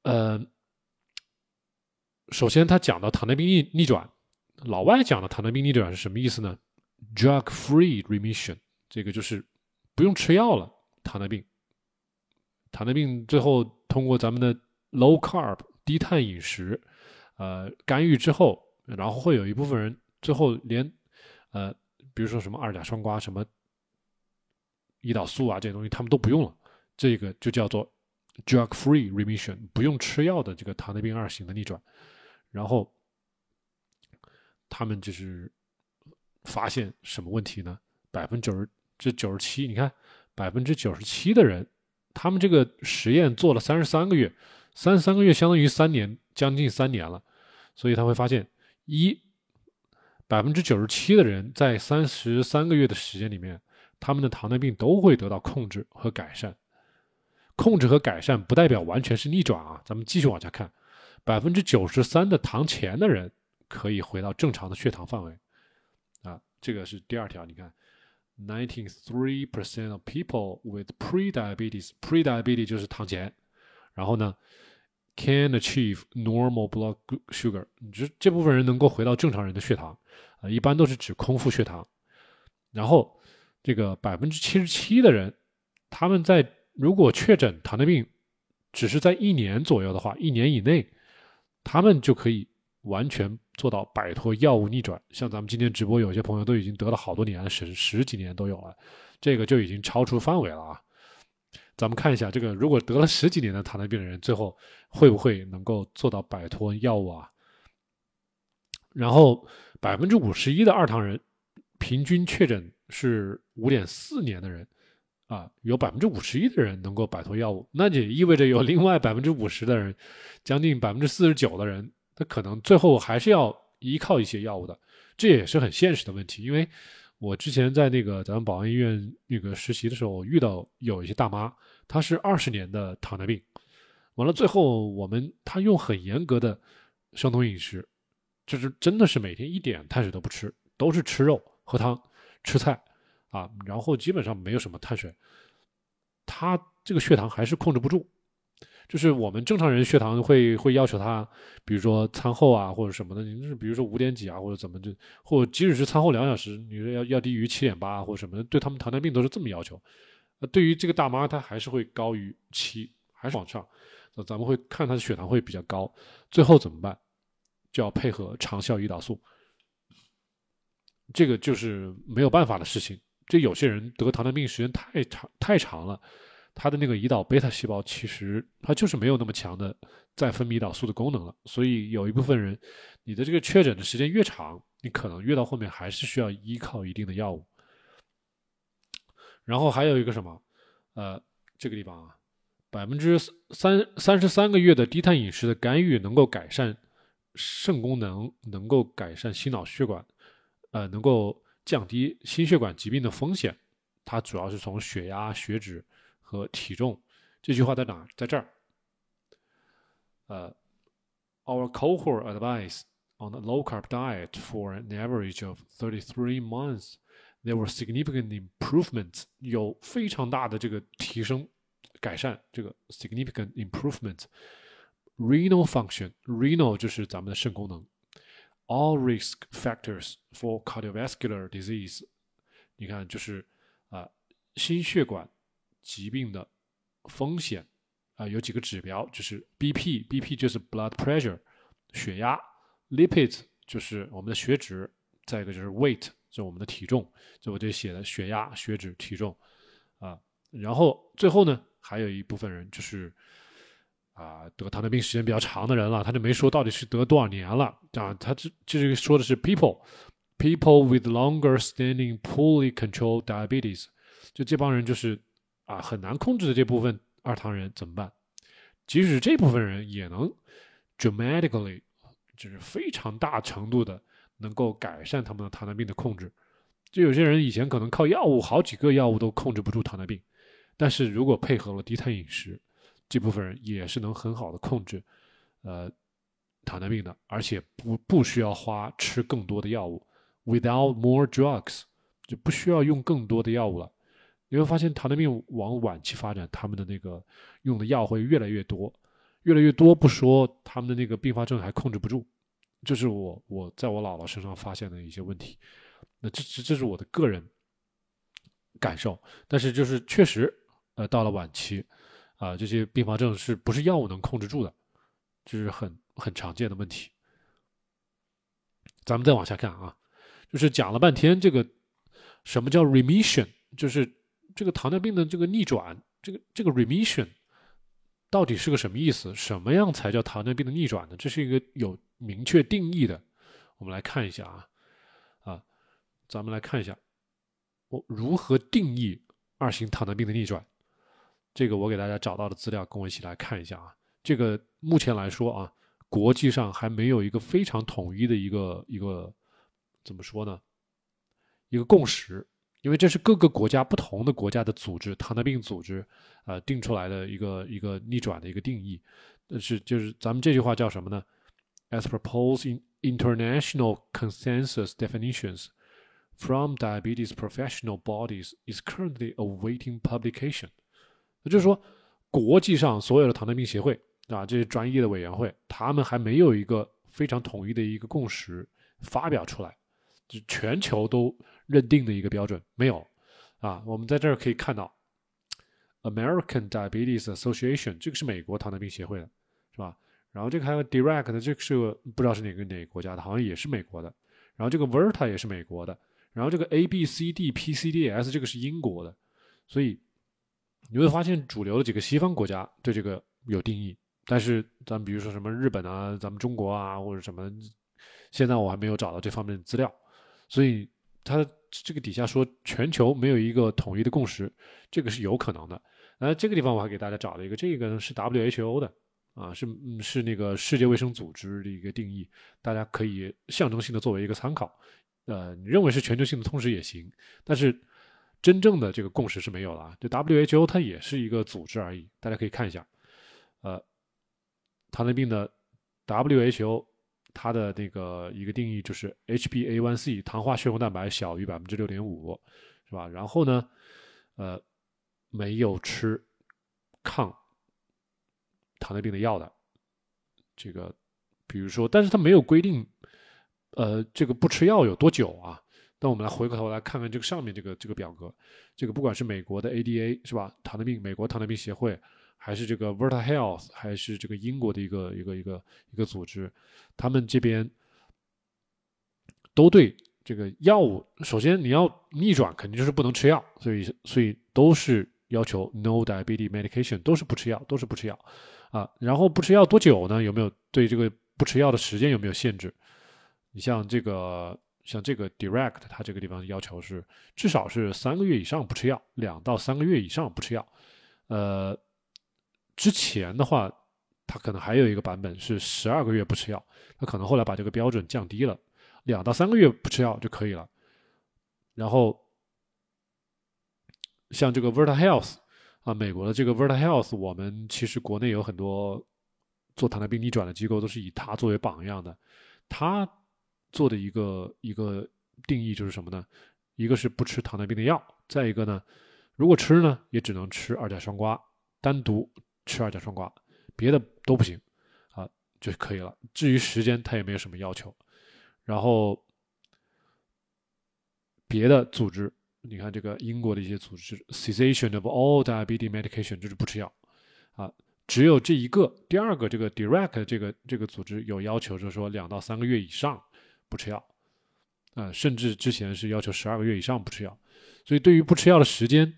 呃，首先他讲到糖尿病逆逆转，老外讲的糖尿病逆转是什么意思呢？Drug-free remission，这个就是不用吃药了。糖尿病，糖尿病最后通过咱们的 low carb 低碳饮食，呃，干预之后，然后会有一部分人最后连。呃，比如说什么二甲双胍、什么胰岛素啊这些东西，他们都不用了，这个就叫做 drug-free remission，不用吃药的这个糖尿病二型的逆转。然后他们就是发现什么问题呢？百分之九十这九十七，你看百分之九十七的人，他们这个实验做了三十三个月，三十三个月相当于三年，将近三年了，所以他会发现一。百分之九十七的人在三十三个月的时间里面，他们的糖尿病都会得到控制和改善。控制和改善不代表完全是逆转啊！咱们继续往下看，百分之九十三的糖前的人可以回到正常的血糖范围啊，这个是第二条。你看，ninety three percent of people with pre-diabetes，pre-diabetes 就是糖前，然后呢？Can achieve normal blood sugar，这这部分人能够回到正常人的血糖，啊，一般都是指空腹血糖。然后这个百分之七十七的人，他们在如果确诊糖尿病，只是在一年左右的话，一年以内，他们就可以完全做到摆脱药物逆转。像咱们今天直播，有些朋友都已经得了好多年，十十几年都有了，这个就已经超出范围了啊。咱们看一下这个，如果得了十几年的糖尿病的人，最后会不会能够做到摆脱药物啊？然后百分之五十一的二糖人，平均确诊是五点四年的人，啊，有百分之五十一的人能够摆脱药物，那也意味着有另外百分之五十的人，将近百分之四十九的人，他可能最后还是要依靠一些药物的，这也是很现实的问题，因为。我之前在那个咱们宝安医院那个实习的时候，遇到有一些大妈，她是二十年的糖尿病，完了最后我们她用很严格的生酮饮食，就是真的是每天一点碳水都不吃，都是吃肉、喝汤、吃菜啊，然后基本上没有什么碳水，她这个血糖还是控制不住。就是我们正常人血糖会会要求他，比如说餐后啊或者什么的，你是比如说五点几啊或者怎么就，或即使是餐后两小时，你说要要低于七点八或者什么，对他们糖尿病都是这么要求。呃，对于这个大妈，她还是会高于七，还是往上，那咱们会看她的血糖会比较高，最后怎么办？就要配合长效胰岛素，这个就是没有办法的事情。这有些人得糖尿病时间太长太长了。它的那个胰岛贝塔细胞其实它就是没有那么强的再分泌胰岛素的功能了，所以有一部分人，你的这个确诊的时间越长，你可能越到后面还是需要依靠一定的药物。然后还有一个什么，呃，这个地方啊，百分之三三十三个月的低碳饮食的干预能够改善肾功能，能够改善心脑血管，呃，能够降低心血管疾病的风险。它主要是从血压、血脂。和体重，这句话在哪？在这儿。呃，Our cohort advice on a low carb diet for an average of thirty-three months, there were significant improvements，有非常大的这个提升、改善。这个 significant improvement renal function, renal 就是咱们的肾功能。All risk factors for cardiovascular disease，你看就是啊、呃，心血管 疾病的风险啊，有几个指标，就是 BP，BP 就是 blood pressure，血压；lipids 就是我们的血脂；再一个就是 weight，就我们的体重。这我这写的血压、血脂、体重啊。然后最后呢，还有一部分人就是啊得糖尿病时间比较长的人了，他就没说到底是得多少年了啊，他这这是说的是 people people with longer standing poorly controlled diabetes，就这帮人就是啊很难控制的这部分二糖人怎么办？即使这部分人也能 dramatically 就是非常大程度的能够改善他们的糖尿病的控制。就有些人以前可能靠药物好几个药物都控制不住糖尿病，但是如果配合了低碳饮食。这部分人也是能很好的控制，呃，糖尿病的，而且不不需要花吃更多的药物，without more drugs 就不需要用更多的药物了。你会发现糖尿病往晚期发展，他们的那个用的药会越来越多，越来越多不说，他们的那个并发症还控制不住。这是我我在我姥姥身上发现的一些问题。那这这这是我的个人感受，但是就是确实，呃，到了晚期。啊，这些并发症是不是药物能控制住的？这是很很常见的问题。咱们再往下看啊，就是讲了半天这个什么叫 remission，就是这个糖尿病的这个逆转，这个这个 remission 到底是个什么意思？什么样才叫糖尿病的逆转呢？这是一个有明确定义的。我们来看一下啊啊，咱们来看一下我如何定义二型糖尿病的逆转。这个我给大家找到的资料，跟我一起来看一下啊。这个目前来说啊，国际上还没有一个非常统一的一个一个怎么说呢？一个共识，因为这是各个国家不同的国家的组织糖尿病组织啊定出来的一个一个逆转的一个定义。但是就是咱们这句话叫什么呢？As proposed in international consensus definitions from diabetes professional bodies is currently awaiting publication. 也就是说，国际上所有的糖尿病协会啊，这些专业的委员会，他们还没有一个非常统一的一个共识发表出来，就全球都认定的一个标准没有啊。我们在这儿可以看到，American Diabetes Association 这个是美国糖尿病协会的，是吧？然后这个还有 Direct，这个是不知道是哪个哪个国家的，好像也是美国的。然后这个 Verta 也是美国的。然后这个 ABCD-PCDS 这个是英国的，所以。你会发现，主流的几个西方国家对这个有定义，但是咱们比如说什么日本啊，咱们中国啊，或者什么，现在我还没有找到这方面的资料，所以它这个底下说全球没有一个统一的共识，这个是有可能的。那这个地方我还给大家找了一个，这个呢是 WHO 的啊，是是那个世界卫生组织的一个定义，大家可以象征性的作为一个参考。呃，你认为是全球性的通识也行，但是。真正的这个共识是没有了啊！就 WHO 它也是一个组织而已，大家可以看一下，呃，糖尿病的 WHO 它的那个一个定义就是 HbA1c 糖化血红蛋白小于百分之六点五，是吧？然后呢，呃，没有吃抗糖尿病的药的，这个比如说，但是它没有规定，呃，这个不吃药有多久啊？那我们来回过头来看看这个上面这个这个表格，这个不管是美国的 ADA 是吧，糖尿病美国糖尿病协会，还是这个 Verta Health，还是这个英国的一个一个一个一个组织，他们这边都对这个药物，首先你要逆转，肯定就是不能吃药，所以所以都是要求 No diabetes medication，都是不吃药，都是不吃药啊。然后不吃药多久呢？有没有对这个不吃药的时间有没有限制？你像这个。像这个 direct，它这个地方要求是至少是三个月以上不吃药，两到三个月以上不吃药。呃，之前的话，它可能还有一个版本是十二个月不吃药，它可能后来把这个标准降低了，两到三个月不吃药就可以了。然后，像这个 Verta Health 啊，美国的这个 Verta Health，我们其实国内有很多做糖尿病逆转的机构都是以它作为榜样的，它。做的一个一个定义就是什么呢？一个是不吃糖尿病的药，再一个呢，如果吃呢，也只能吃二甲双胍，单独吃二甲双胍，别的都不行啊就可以了。至于时间，他也没有什么要求。然后别的组织，你看这个英国的一些组织，cessation of all diabetes medication 就是不吃药啊，只有这一个。第二个这个 direct 这个这个组织有要求，就是说两到三个月以上。不吃药，啊，甚至之前是要求十二个月以上不吃药，所以对于不吃药的时间，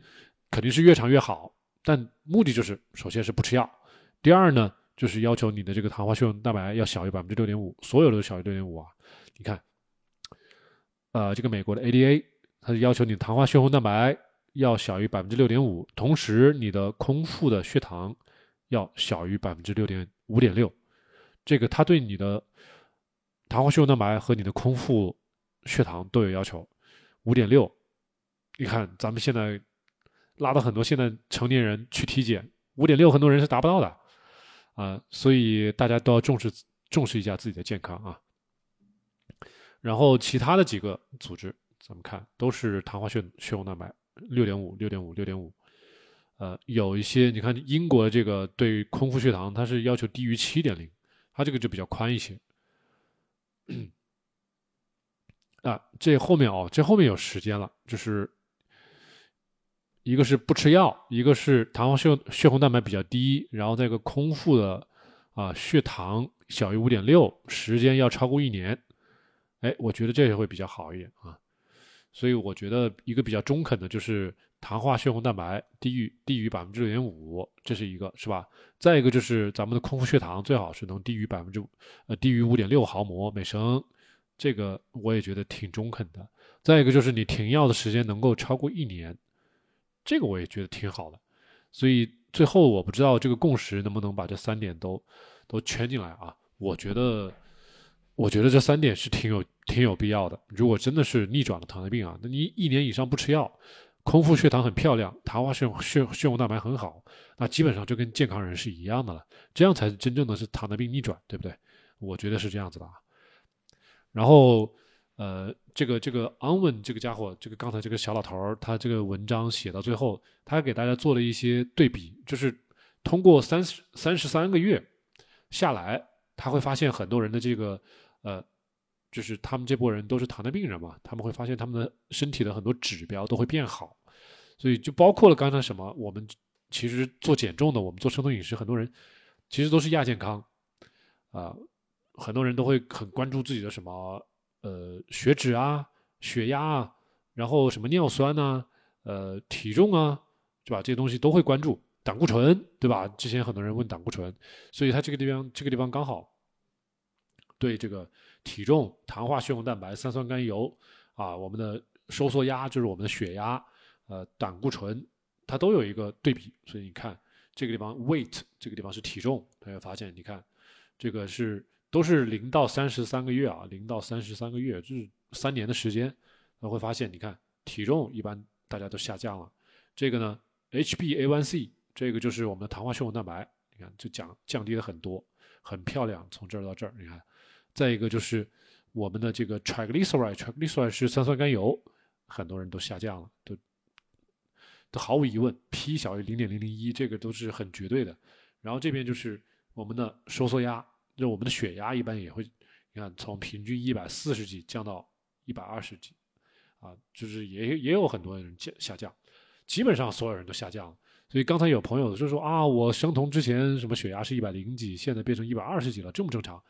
肯定是越长越好。但目的就是，首先是不吃药，第二呢，就是要求你的这个糖化血红蛋白要小于百分之六点五，所有都小于六点五啊。你看，呃，这个美国的 ADA，它是要求你糖化血红蛋白要小于百分之六点五，同时你的空腹的血糖要小于百分之六点五点六。这个它对你的糖化血红蛋白和你的空腹血糖都有要求，五点六。你看咱们现在拉到很多现在成年人去体检，五点六很多人是达不到的。啊，所以大家都要重视重视一下自己的健康啊。然后其他的几个组织，咱们看都是糖化血血红蛋白六点五、六点五、六点五。呃，有一些你看英国这个对空腹血糖，它是要求低于七点零，它这个就比较宽一些。啊，这后面哦，这后面有时间了，就是。一个是不吃药，一个是糖化血血红蛋白比较低，然后再一个空腹的啊血糖小于五点六，时间要超过一年，哎，我觉得这也会比较好一点啊。所以我觉得一个比较中肯的就是糖化血红蛋白低于低于百分之六点五，这是一个是吧？再一个就是咱们的空腹血糖最好是能低于百分之呃低于五点六毫摩每升，这个我也觉得挺中肯的。再一个就是你停药的时间能够超过一年。这个我也觉得挺好的，所以最后我不知道这个共识能不能把这三点都都圈进来啊？我觉得，我觉得这三点是挺有挺有必要的。如果真的是逆转了糖尿病啊，那你一年以上不吃药，空腹血糖很漂亮，糖化血血血红蛋白很好，那基本上就跟健康人是一样的了。这样才是真正的是糖尿病逆转，对不对？我觉得是这样子的啊。然后。呃，这个这个 onwen 这个家伙，这个刚才这个小老头儿，他这个文章写到最后，他还给大家做了一些对比，就是通过三十三十三个月下来，他会发现很多人的这个呃，就是他们这波人都是糖尿病人嘛，他们会发现他们的身体的很多指标都会变好，所以就包括了刚才什么，我们其实做减重的，我们做生酮饮食，很多人其实都是亚健康啊，很多人都会很关注自己的什么。呃，血脂啊，血压啊，然后什么尿酸呐，呃，体重啊，是吧？这些东西都会关注。胆固醇，对吧？之前很多人问胆固醇，所以它这个地方，这个地方刚好对这个体重、糖化血红蛋白、三酸甘油啊，我们的收缩压就是我们的血压，呃，胆固醇，它都有一个对比。所以你看这个地方，weight 这个地方是体重，大家发现，你看这个是。都是零到三十三个月啊，零到三十三个月就是三年的时间，那会发现，你看体重一般大家都下降了，这个呢，HbA1c 这个就是我们的糖化血红蛋白，你看就降降低了很多，很漂亮，从这儿到这儿，你看，再一个就是我们的这个 triglyceride，triglyceride 是三酸甘油，很多人都下降了，都都毫无疑问，P 小于零点零零一，这个都是很绝对的，然后这边就是我们的收缩压。就我们的血压一般也会，你看从平均一百四十几降到一百二十几，啊，就是也也有很多人降下降，基本上所有人都下降了。所以刚才有朋友就说啊，我生酮之前什么血压是一百零几，现在变成一百二十几了，正不正常？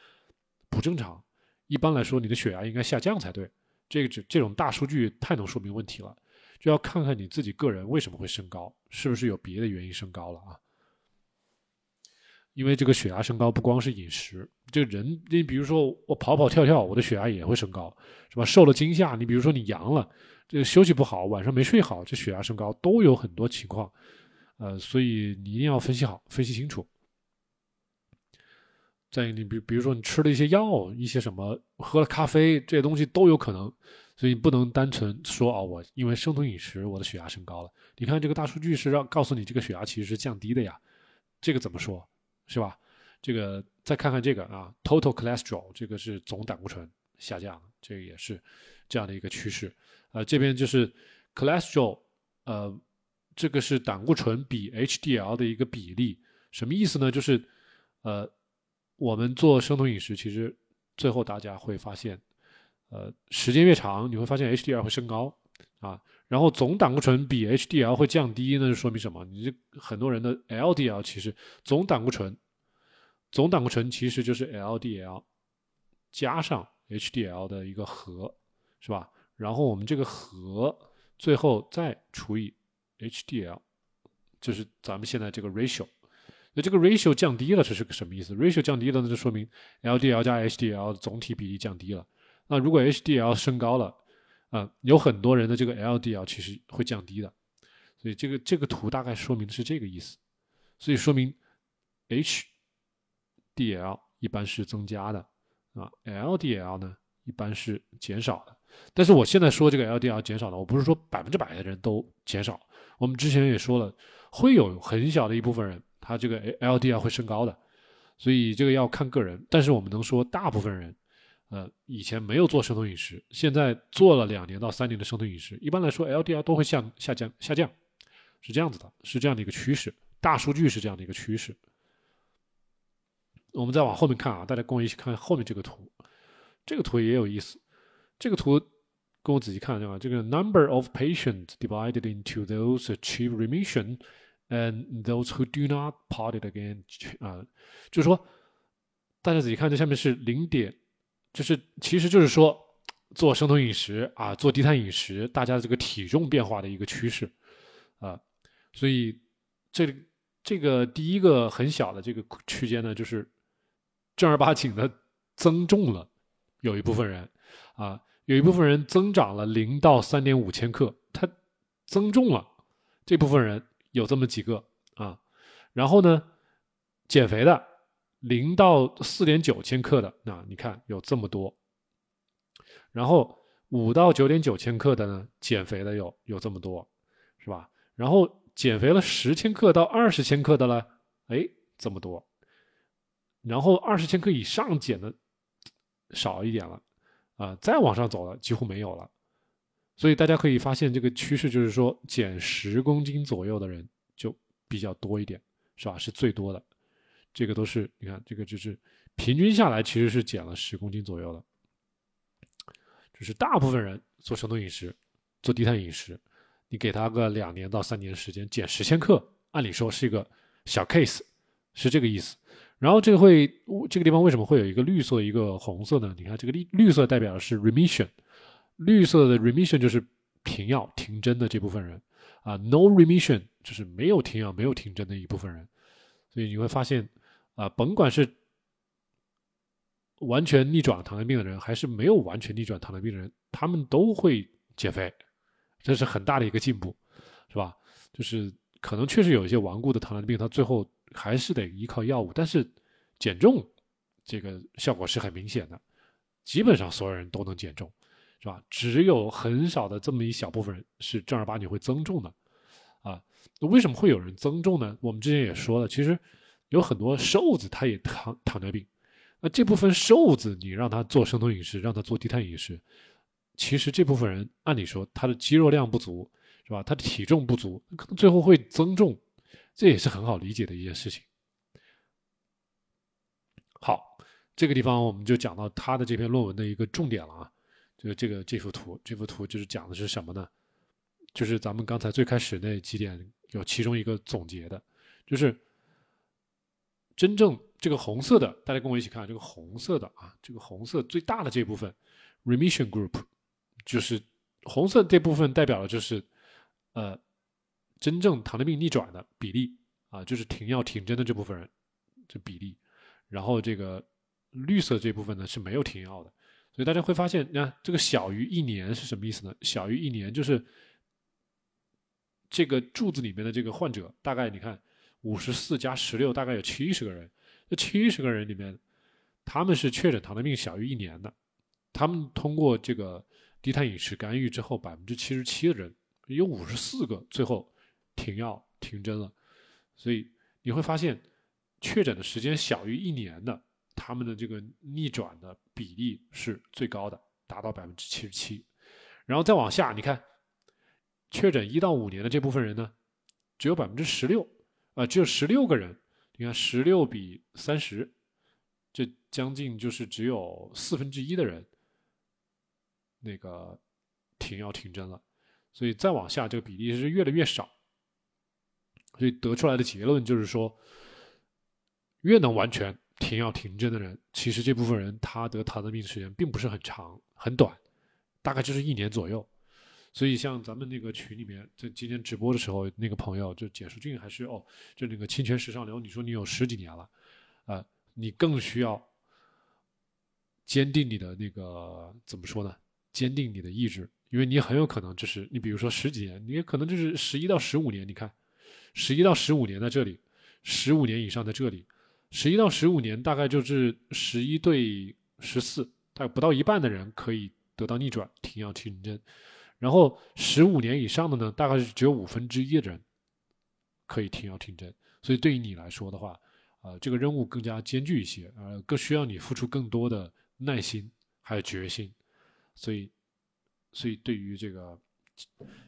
不正常。一般来说，你的血压应该下降才对。这个这这种大数据太能说明问题了，就要看看你自己个人为什么会升高，是不是有别的原因升高了啊？因为这个血压升高不光是饮食，这人，你比如说我跑跑跳跳，我的血压也会升高，是吧？受了惊吓，你比如说你阳了，这休息不好，晚上没睡好，这血压升高都有很多情况，呃，所以你一定要分析好，分析清楚。再，你比比如说你吃了一些药，一些什么，喝了咖啡，这些东西都有可能，所以不能单纯说啊，我因为生酮饮食，我的血压升高了。你看这个大数据是让告诉你这个血压其实是降低的呀，这个怎么说？是吧？这个再看看这个啊，total cholesterol，这个是总胆固醇下降，这个也是这样的一个趋势。呃，这边就是 cholesterol，呃，这个是胆固醇比 HDL 的一个比例，什么意思呢？就是呃，我们做生酮饮食，其实最后大家会发现，呃，时间越长，你会发现 HDL 会升高啊，然后总胆固醇比 HDL 会降低，那就说明什么？你这很多人的 LDL 其实总胆固醇。总胆固醇其实就是 LDL 加上 HDL 的一个和，是吧？然后我们这个和最后再除以 HDL，就是咱们现在这个 ratio。那这个 ratio 降低了，这是个什么意思？ratio 降低了，那就说明 LDL 加 HDL 总体比例降低了。那如果 HDL 升高了，啊，有很多人的这个 LDL 其实会降低的。所以这个这个图大概说明的是这个意思。所以说明 HDL 一般是增加的，啊，LDL 呢一般是减少的。但是我现在说这个 LDL 减少了，我不是说百分之百的人都减少。我们之前也说了，会有很小的一部分人。他这个 LDL 会升高的，所以这个要看个人。但是我们能说，大部分人，呃，以前没有做生酮饮食，现在做了两年到三年的生酮饮食，一般来说 LDL 都会下下降下降，是这样子的，是这样的一个趋势。大数据是这样的一个趋势。我们再往后面看啊，大家跟我一起看后面这个图，这个图也有意思。这个图跟我仔细看对吧？这个 number of patients divided into those achieve remission。And those who do not part it again，啊，就是说，大家仔细看，这下面是零点，就是其实就是说，做生酮饮食啊，做低碳饮食，大家的这个体重变化的一个趋势，啊，所以这这个第一个很小的这个区间呢，就是正儿八经的增重了，有一部分人啊，有一部分人增长了零到三点五千克，他增重了，这部分人。有这么几个啊，然后呢，减肥的零到四点九千克的，那你看有这么多，然后五到九点九千克的呢，减肥的有有这么多，是吧？然后减肥了十千克到二十千克的呢，哎，这么多，然后二十千克以上减的少一点了，啊，再往上走了几乎没有了。所以大家可以发现，这个趋势就是说，减十公斤左右的人就比较多一点，是吧？是最多的。这个都是你看，这个就是平均下来其实是减了十公斤左右的。就是大部分人做生酮饮食、做低碳饮食，你给他个两年到三年时间，减十千克，按理说是一个小 case，是这个意思。然后这个会这个地方为什么会有一个绿色一个红色呢？你看这个绿绿色代表的是 remission。绿色的 remission 就是停药停针的这部分人啊，no remission 就是没有停药没有停针的一部分人，所以你会发现啊，甭管是完全逆转糖尿病的人，还是没有完全逆转糖尿病的人，他们都会减肥，这是很大的一个进步，是吧？就是可能确实有一些顽固的糖尿病，他最后还是得依靠药物，但是减重这个效果是很明显的，基本上所有人都能减重。是吧？只有很少的这么一小部分人是正儿八经会增重的，啊，那为什么会有人增重呢？我们之前也说了，其实有很多瘦子他也糖糖尿病，那这部分瘦子你让他做生酮饮食，让他做低碳饮食，其实这部分人按理说他的肌肉量不足，是吧？他的体重不足，可能最后会增重，这也是很好理解的一件事情。好，这个地方我们就讲到他的这篇论文的一个重点了啊。就这个这幅图，这幅图就是讲的是什么呢？就是咱们刚才最开始那几点有其中一个总结的，就是真正这个红色的，大家跟我一起看这个红色的啊，这个红色最大的这部分 remission group，就是红色这部分代表的就是呃真正糖尿病逆转的比例啊，就是停药停针的这部分人这比例，然后这个绿色这部分呢是没有停药的。所以大家会发现，你看这个小于一年是什么意思呢？小于一年就是这个柱子里面的这个患者，大概你看五十四加十六，大概有七十个人。这七十个人里面，他们是确诊糖尿病小于一年的，他们通过这个低碳饮食干预之后，百分之七十七的人有五十四个最后停药停针了。所以你会发现，确诊的时间小于一年的。他们的这个逆转的比例是最高的，达到百分之七十七。然后再往下，你看，确诊一到五年的这部分人呢，只有百分之十六，啊，只有十六个人。你看，十六比三十，这将近就是只有四分之一的人，那个停药停针了。所以再往下，这个比例是越来越少。所以得出来的结论就是说，越能完全。停药停针的人，其实这部分人他得糖尿病的时间并不是很长，很短，大概就是一年左右。所以像咱们那个群里面，在今天直播的时候，那个朋友就简书俊还是哦，就那个清泉时尚流，你说你有十几年了，啊，你更需要坚定你的那个怎么说呢？坚定你的意志，因为你很有可能就是你比如说十几年，你也可能就是十一到十五年，你看，十一到十五年在这里，十五年以上在这里，十一到十五年大概就是十一对十四，大概不到一半的人可以得到逆转，停药停针。然后十五年以上的呢，大概是只有五分之一的人可以停药停针，所以对于你来说的话，呃，这个任务更加艰巨一些，呃，更需要你付出更多的耐心还有决心，所以，所以对于这个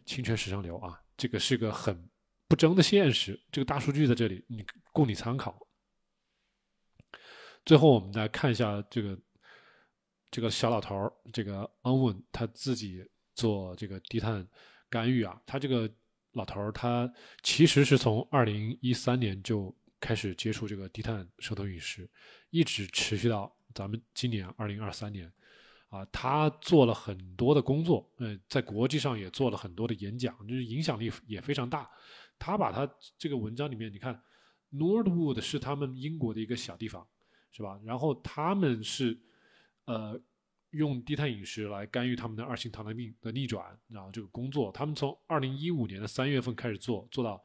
清泉史上流啊，这个是个很不争的现实，这个大数据在这里，你供你参考。最后我们来看一下这个这个小老头儿，这个安稳他自己。做这个低碳干预啊，他这个老头儿，他其实是从二零一三年就开始接触这个低碳生酮饮食，一直持续到咱们今年二零二三年，啊，他做了很多的工作，呃，在国际上也做了很多的演讲，就是影响力也非常大。他把他这个文章里面，你看，Nordwood 是他们英国的一个小地方，是吧？然后他们是，呃。用低碳饮食来干预他们的二型糖尿病的逆转，然后这个工作，他们从二零一五年的三月份开始做，做到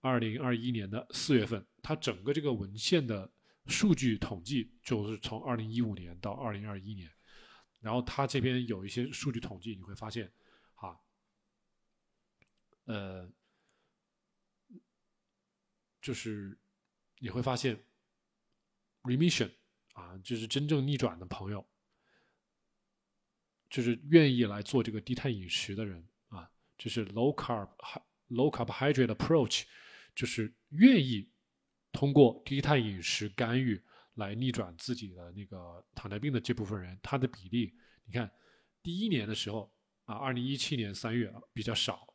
二零二一年的四月份。它整个这个文献的数据统计就是从二零一五年到二零二一年，然后它这边有一些数据统计，你会发现，哈，呃，就是你会发现，remission 啊，就是真正逆转的朋友。就是愿意来做这个低碳饮食的人啊，就是 low carb low carb hydrate approach，就是愿意通过低碳饮食干预来逆转自己的那个糖尿病的这部分人，他的比例，你看第一年的时候啊，二零一七年三月比较少，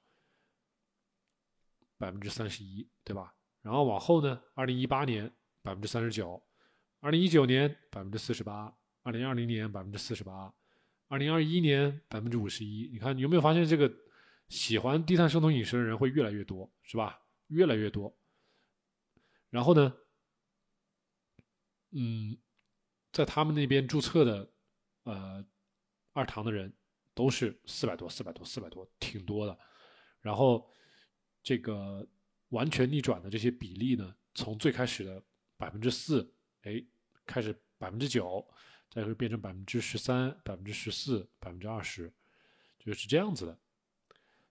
百分之三十一，对吧？然后往后呢，二零一八年百分之三十九，二零一九年百分之四十八，二零二零年百分之四十八。二零二一年百分之五十一，你看你有没有发现这个喜欢低碳生酮饮食的人会越来越多，是吧？越来越多。然后呢，嗯，在他们那边注册的呃二糖的人都是四百多、四百多、四百多，挺多的。然后这个完全逆转的这些比例呢，从最开始的百分之四，哎，开始百分之九。再会变成百分之十三、百分之十四、百分之二十，就是这样子的。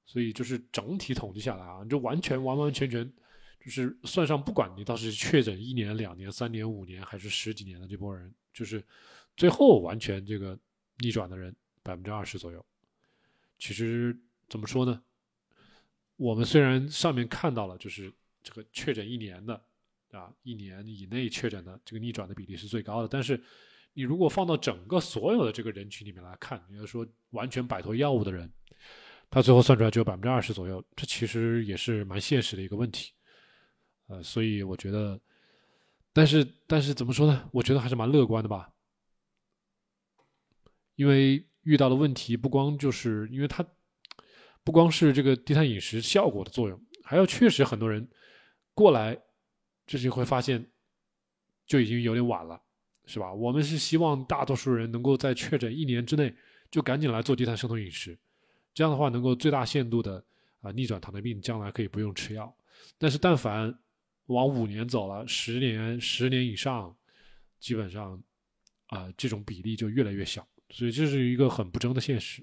所以就是整体统计下来啊，就完全完完全全就是算上，不管你倒是确诊一年、两年、三年、五年还是十几年的这波人，就是最后完全这个逆转的人百分之二十左右。其实怎么说呢？我们虽然上面看到了，就是这个确诊一年的啊，一年以内确诊的这个逆转的比例是最高的，但是。你如果放到整个所有的这个人群里面来看，你要说完全摆脱药物的人，他最后算出来只有百分之二十左右，这其实也是蛮现实的一个问题。呃，所以我觉得，但是但是怎么说呢？我觉得还是蛮乐观的吧。因为遇到的问题不光就是因为它不光是这个低碳饮食效果的作用，还有确实很多人过来，这就会发现就已经有点晚了。是吧？我们是希望大多数人能够在确诊一年之内就赶紧来做低碳生酮饮食，这样的话能够最大限度的啊逆转糖尿病，将来可以不用吃药。但是但凡往五年走了，十年、十年以上，基本上啊这种比例就越来越小，所以这是一个很不争的现实。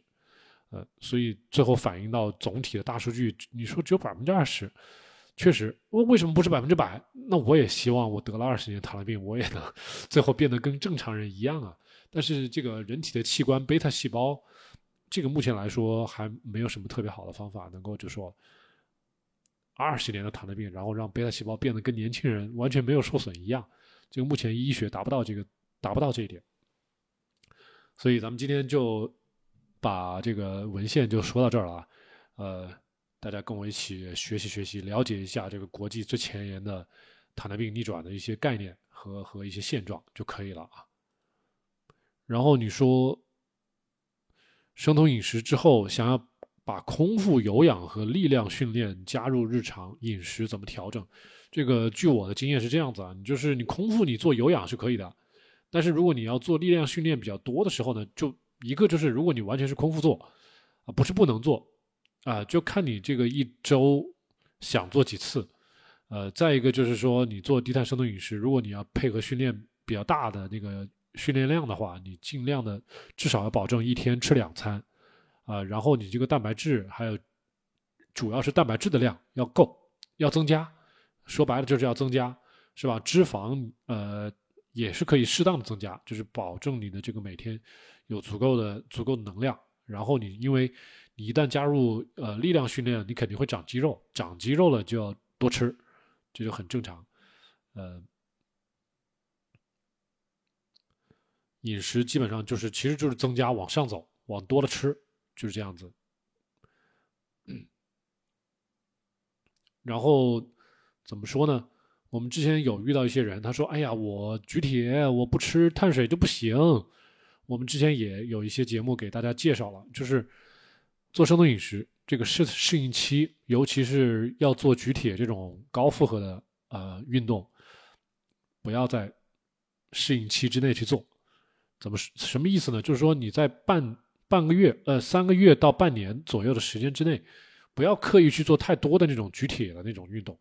呃，所以最后反映到总体的大数据，你说只有百分之二十。确实，我为什么不是百分之百？那我也希望我得了二十年糖尿病，我也能最后变得跟正常人一样啊。但是这个人体的器官贝塔细胞，这个目前来说还没有什么特别好的方法能够就说二十年的糖尿病，然后让贝塔细胞变得跟年轻人完全没有受损一样。这个目前医学达不到这个达不到这一点。所以咱们今天就把这个文献就说到这儿了啊，呃。大家跟我一起学习学习，了解一下这个国际最前沿的糖尿病逆转的一些概念和和一些现状就可以了啊。然后你说生酮饮食之后想要把空腹有氧和力量训练加入日常饮食怎么调整？这个据我的经验是这样子啊，你就是你空腹你做有氧是可以的，但是如果你要做力量训练比较多的时候呢，就一个就是如果你完全是空腹做啊，不是不能做啊，就看你这个一周想做几次，呃，再一个就是说你做低碳生酮饮食，如果你要配合训练比较大的那个训练量的话，你尽量的至少要保证一天吃两餐啊，然后你这个蛋白质还有主要是蛋白质的量要够，要增加。说白了就是要增加，是吧？脂肪呃也是可以适当的增加，就是保证你的这个每天有足够的足够的能量。然后你因为你一旦加入呃力量训练，你肯定会长肌肉，长肌肉了就要多吃，这就很正常。呃，饮食基本上就是其实就是增加往上走，往多了吃，就是这样子。然后。怎么说呢？我们之前有遇到一些人，他说：“哎呀，我举铁，我不吃碳水就不行。”我们之前也有一些节目给大家介绍了，就是做生酮饮食这个适适应期，尤其是要做举铁这种高负荷的呃运动，不要在适应期之内去做。怎么什么意思呢？就是说你在半半个月呃三个月到半年左右的时间之内，不要刻意去做太多的那种举铁的那种运动。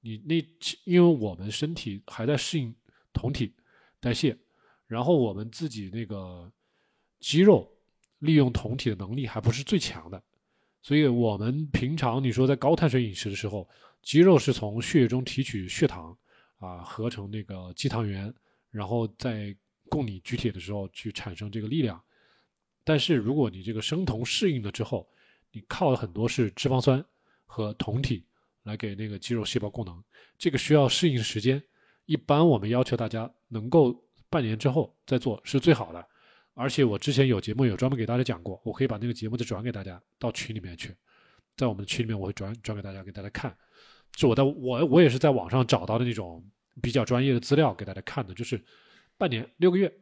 你那，因为我们身体还在适应酮体代谢，然后我们自己那个肌肉利用酮体的能力还不是最强的，所以我们平常你说在高碳水饮食的时候，肌肉是从血液中提取血糖啊，合成那个肌糖原，然后在供你举铁的时候去产生这个力量。但是如果你这个生酮适应了之后，你靠的很多是脂肪酸和酮体。来给那个肌肉细胞供能，这个需要适应时间。一般我们要求大家能够半年之后再做是最好的。而且我之前有节目有专门给大家讲过，我可以把那个节目再转给大家到群里面去，在我们的群里面我会转转给大家给大家看。是我在我我也是在网上找到的那种比较专业的资料给大家看的，就是半年六个月，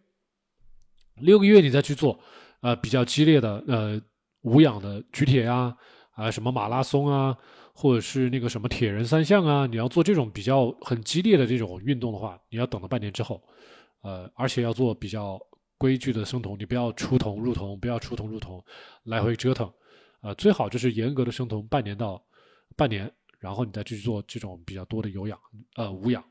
六个月你再去做，呃比较激烈的呃无氧的举铁呀啊什么马拉松啊。或者是那个什么铁人三项啊，你要做这种比较很激烈的这种运动的话，你要等到半年之后，呃，而且要做比较规矩的生酮，你不要出酮入酮，不要出酮入酮，来回折腾，呃，最好就是严格的生酮半年到半年，然后你再去做这种比较多的有氧，呃，无氧，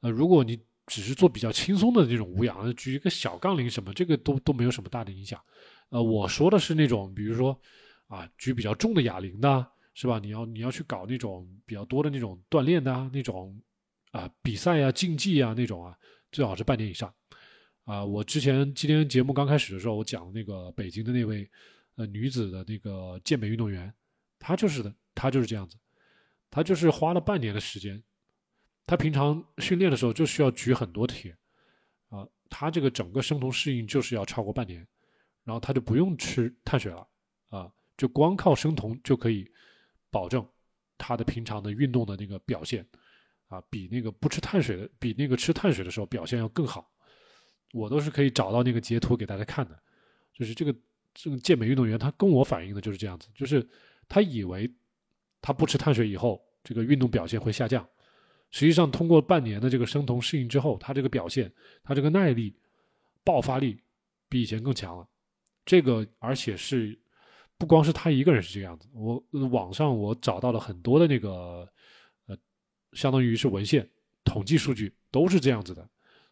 呃，如果你只是做比较轻松的这种无氧，举一个小杠铃什么，这个都都没有什么大的影响，呃，我说的是那种，比如说啊，举比较重的哑铃的。是吧？你要你要去搞那种比较多的那种锻炼的啊，那种啊比赛啊、竞技啊那种啊，最好是半年以上。啊，我之前今天节目刚开始的时候，我讲那个北京的那位呃女子的那个健美运动员，她就是的，她就是这样子，她就是花了半年的时间，她平常训练的时候就需要举很多铁啊，她这个整个生酮适应就是要超过半年，然后她就不用吃碳水了啊，就光靠生酮就可以。保证他的平常的运动的那个表现啊，比那个不吃碳水的，比那个吃碳水的时候表现要更好。我都是可以找到那个截图给大家看的。就是这个这个健美运动员，他跟我反映的就是这样子，就是他以为他不吃碳水以后，这个运动表现会下降。实际上，通过半年的这个生酮适应之后，他这个表现，他这个耐力、爆发力比以前更强了。这个而且是。不光是他一个人是这样子，我网上我找到了很多的那个，呃，相当于是文献统计数据都是这样子的，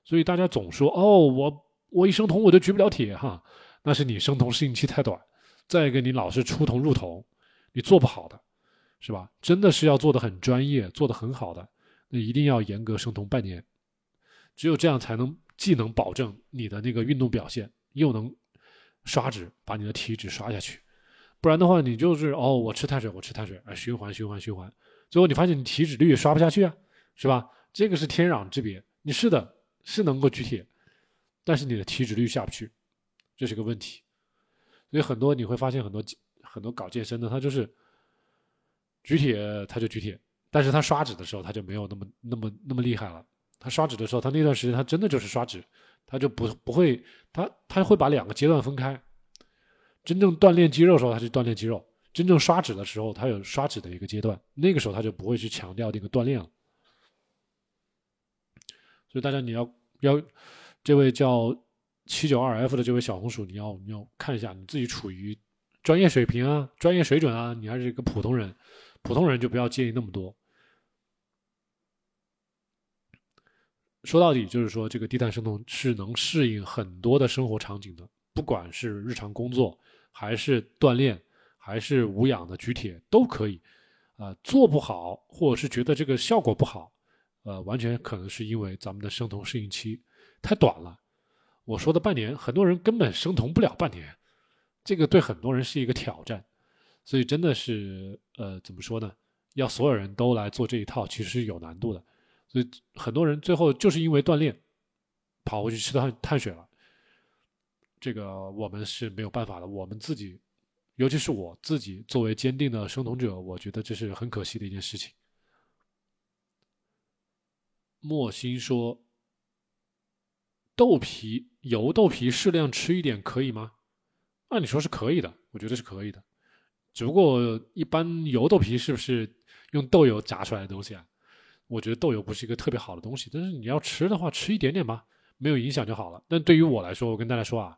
所以大家总说哦，我我一生酮我就举不了铁哈，那是你生酮适应期太短，再一个你老是出酮入酮，你做不好的，是吧？真的是要做的很专业，做的很好的，那一定要严格生酮半年，只有这样才能既能保证你的那个运动表现，又能刷脂把你的体脂刷下去。不然的话，你就是哦，我吃碳水，我吃碳水，啊，循环循环循环，最后你发现你体脂率也刷不下去啊，是吧？这个是天壤之别。你是的，是能够举铁，但是你的体脂率下不去，这是个问题。所以很多你会发现很多很多搞健身的，他就是举铁他就举铁，但是他刷脂的时候他就没有那么那么那么厉害了。他刷脂的时候，他那段时间他真的就是刷脂，他就不不会，他他会把两个阶段分开。真正锻炼肌肉的时候，他就锻炼肌肉；真正刷脂的时候，他有刷脂的一个阶段，那个时候他就不会去强调那个锻炼了。所以大家你要要这位叫七九二 F 的这位小红薯，你要你要看一下你自己处于专业水平啊、专业水准啊，你还是一个普通人，普通人就不要介意那么多。说到底就是说，这个低碳生酮是能适应很多的生活场景的，不管是日常工作，还是锻炼，还是无氧的举铁，都可以。啊，做不好，或者是觉得这个效果不好，呃，完全可能是因为咱们的生酮适应期太短了。我说的半年，很多人根本生酮不了半年，这个对很多人是一个挑战。所以真的是，呃，怎么说呢？要所有人都来做这一套，其实是有难度的。所以很多人最后就是因为锻炼，跑回去吃碳碳水了。这个我们是没有办法的。我们自己，尤其是我自己作为坚定的生酮者，我觉得这是很可惜的一件事情。莫心说：“豆皮油豆皮适量吃一点可以吗？”按理说是可以的，我觉得是可以的。只不过一般油豆皮是不是用豆油炸出来的东西啊？我觉得豆油不是一个特别好的东西，但是你要吃的话，吃一点点吧，没有影响就好了。但对于我来说，我跟大家说啊，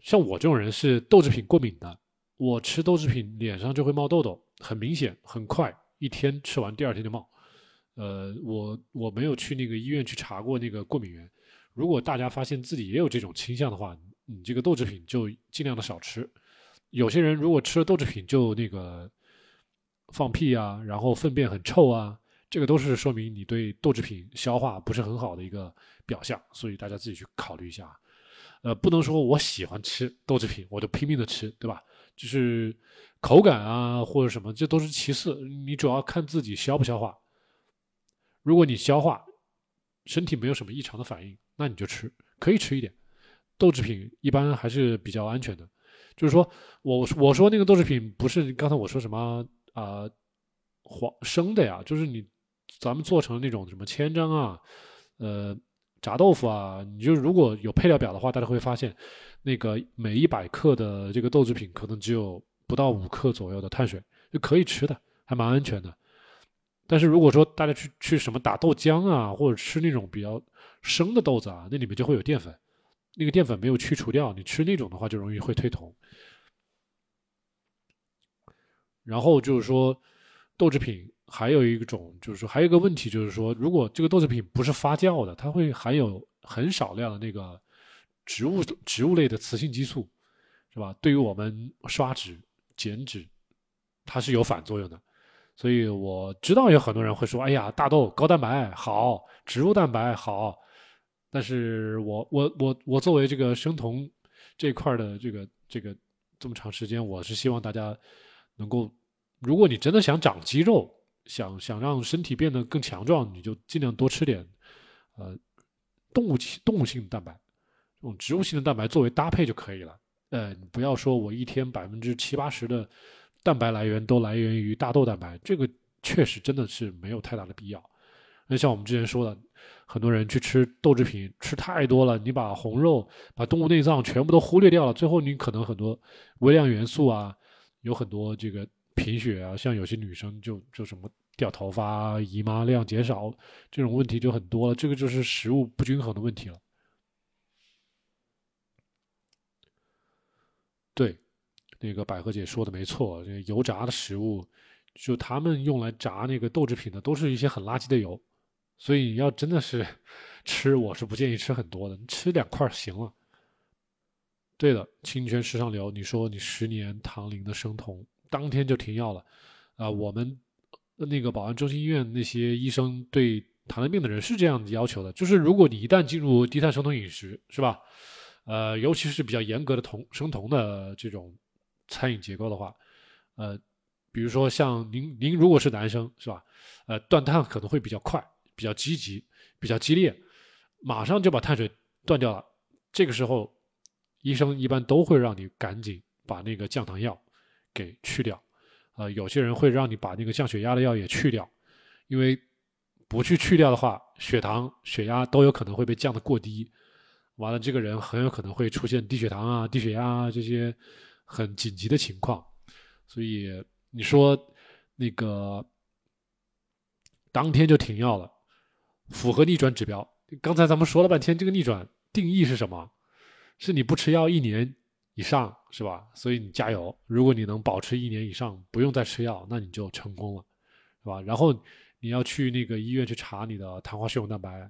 像我这种人是豆制品过敏的，我吃豆制品脸上就会冒痘痘，很明显，很快，一天吃完第二天就冒。呃，我我没有去那个医院去查过那个过敏源。如果大家发现自己也有这种倾向的话，你这个豆制品就尽量的少吃。有些人如果吃了豆制品就那个。放屁啊，然后粪便很臭啊，这个都是说明你对豆制品消化不是很好的一个表象，所以大家自己去考虑一下。呃，不能说我喜欢吃豆制品，我就拼命的吃，对吧？就是口感啊或者什么，这都是其次，你主要看自己消不消化。如果你消化，身体没有什么异常的反应，那你就吃，可以吃一点。豆制品一般还是比较安全的，就是说我我说那个豆制品不是刚才我说什么。啊，黄生的呀，就是你，咱们做成那种什么千张啊，呃，炸豆腐啊，你就如果有配料表的话，大家会发现，那个每一百克的这个豆制品可能只有不到五克左右的碳水，就可以吃的，还蛮安全的。但是如果说大家去去什么打豆浆啊，或者吃那种比较生的豆子啊，那里面就会有淀粉，那个淀粉没有去除掉，你吃那种的话就容易会退酮。然后就是说，豆制品还有一种，就是说还有一个问题，就是说，如果这个豆制品不是发酵的，它会含有很少量的那个植物植物类的雌性激素，是吧？对于我们刷脂减脂，它是有反作用的。所以我知道有很多人会说：“哎呀，大豆高蛋白好，植物蛋白好。”但是我我我我作为这个生酮这块的这个这个这么长时间，我是希望大家。能够，如果你真的想长肌肉，想想让身体变得更强壮，你就尽量多吃点，呃，动物动物性蛋白，这种植物性的蛋白作为搭配就可以了。呃，你不要说我一天百分之七八十的蛋白来源都来源于大豆蛋白，这个确实真的是没有太大的必要。那像我们之前说的，很多人去吃豆制品吃太多了，你把红肉、把动物内脏全部都忽略掉了，最后你可能很多微量元素啊。有很多这个贫血啊，像有些女生就就什么掉头发、姨妈量减少这种问题就很多了，这个就是食物不均衡的问题了。对，那个百合姐说的没错，这油炸的食物，就他们用来炸那个豆制品的，都是一些很垃圾的油，所以要真的是 吃，我是不建议吃很多的，吃两块行了。对的，清泉时尚流，你说你十年糖龄的生酮，当天就停药了，啊，我们那个宝安中心医院那些医生对糖尿病的人是这样子要求的，就是如果你一旦进入低碳生酮饮食，是吧？呃，尤其是比较严格的酮生酮的这种餐饮结构的话，呃，比如说像您您如果是男生，是吧？呃，断碳可能会比较快，比较积极，比较激烈，马上就把碳水断掉了，这个时候。医生一般都会让你赶紧把那个降糖药给去掉，呃，有些人会让你把那个降血压的药也去掉，因为不去去掉的话，血糖、血压都有可能会被降得过低，完了这个人很有可能会出现低血糖啊、低血压啊这些很紧急的情况，所以你说那个当天就停药了，符合逆转指标。刚才咱们说了半天，这个逆转定义是什么？是你不吃药一年以上，是吧？所以你加油，如果你能保持一年以上不用再吃药，那你就成功了，是吧？然后你要去那个医院去查你的糖化血红蛋白，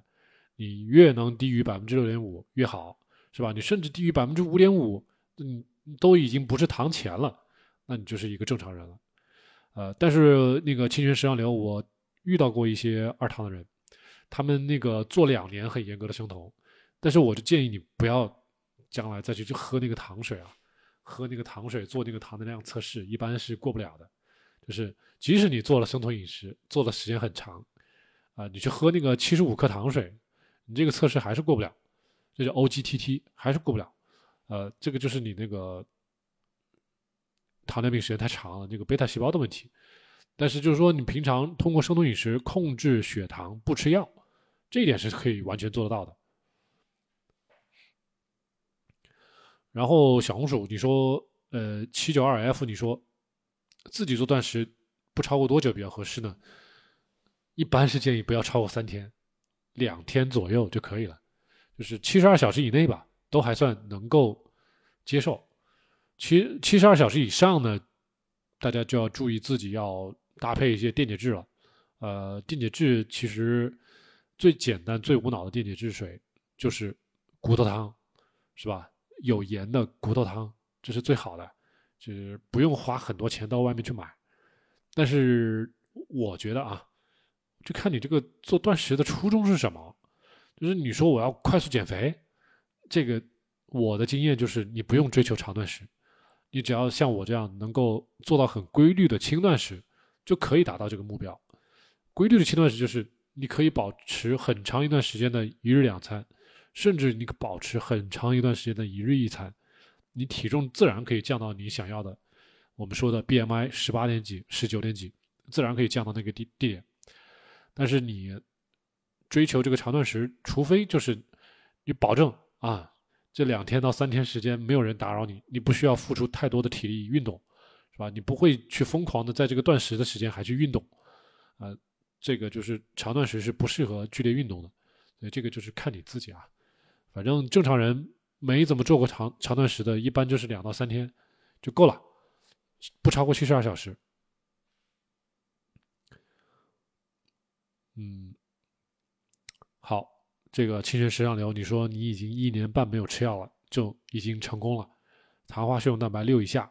你越能低于百分之六点五越好，是吧？你甚至低于百分之五点五，嗯，都已经不是糖前了，那你就是一个正常人了。呃，但是那个清泉石上流，我遇到过一些二糖的人。他们那个做两年很严格的生酮，但是我就建议你不要将来再去去喝那个糖水啊，喝那个糖水做那个糖能量测试，一般是过不了的。就是即使你做了生酮饮食，做的时间很长，啊，你去喝那个七十五克糖水，你这个测试还是过不了，这叫 OGTT 还是过不了。呃，这个就是你那个糖尿病时间太长了，那个贝塔细胞的问题。但是就是说，你平常通过生酮饮食控制血糖，不吃药。这一点是可以完全做得到的。然后小红薯，你说，呃，七九二 F，你说自己做断食不超过多久比较合适呢？一般是建议不要超过三天，两天左右就可以了，就是七十二小时以内吧，都还算能够接受。七七十二小时以上呢，大家就要注意自己要搭配一些电解质了。呃，电解质其实。最简单、最无脑的电解质水就是骨头汤，是吧？有盐的骨头汤，这是最好的，就是不用花很多钱到外面去买。但是我觉得啊，就看你这个做断食的初衷是什么。就是你说我要快速减肥，这个我的经验就是你不用追求长断食，你只要像我这样能够做到很规律的轻断食，就可以达到这个目标。规律的轻断食就是。你可以保持很长一段时间的一日两餐，甚至你保持很长一段时间的一日一餐，你体重自然可以降到你想要的，我们说的 BMI 十八点几、十九点几，自然可以降到那个地地点。但是你追求这个长断食，除非就是你保证啊，这两天到三天时间没有人打扰你，你不需要付出太多的体力运动，是吧？你不会去疯狂的在这个断食的时间还去运动，啊。这个就是长断食是不适合剧烈运动的，所以这个就是看你自己啊。反正正常人没怎么做过长长断食的，一般就是两到三天就够了，不超过七十二小时。嗯，这个清泉食养流，你说你已经一年半没有吃药了，就已经成功了，糖化血红蛋白六以下，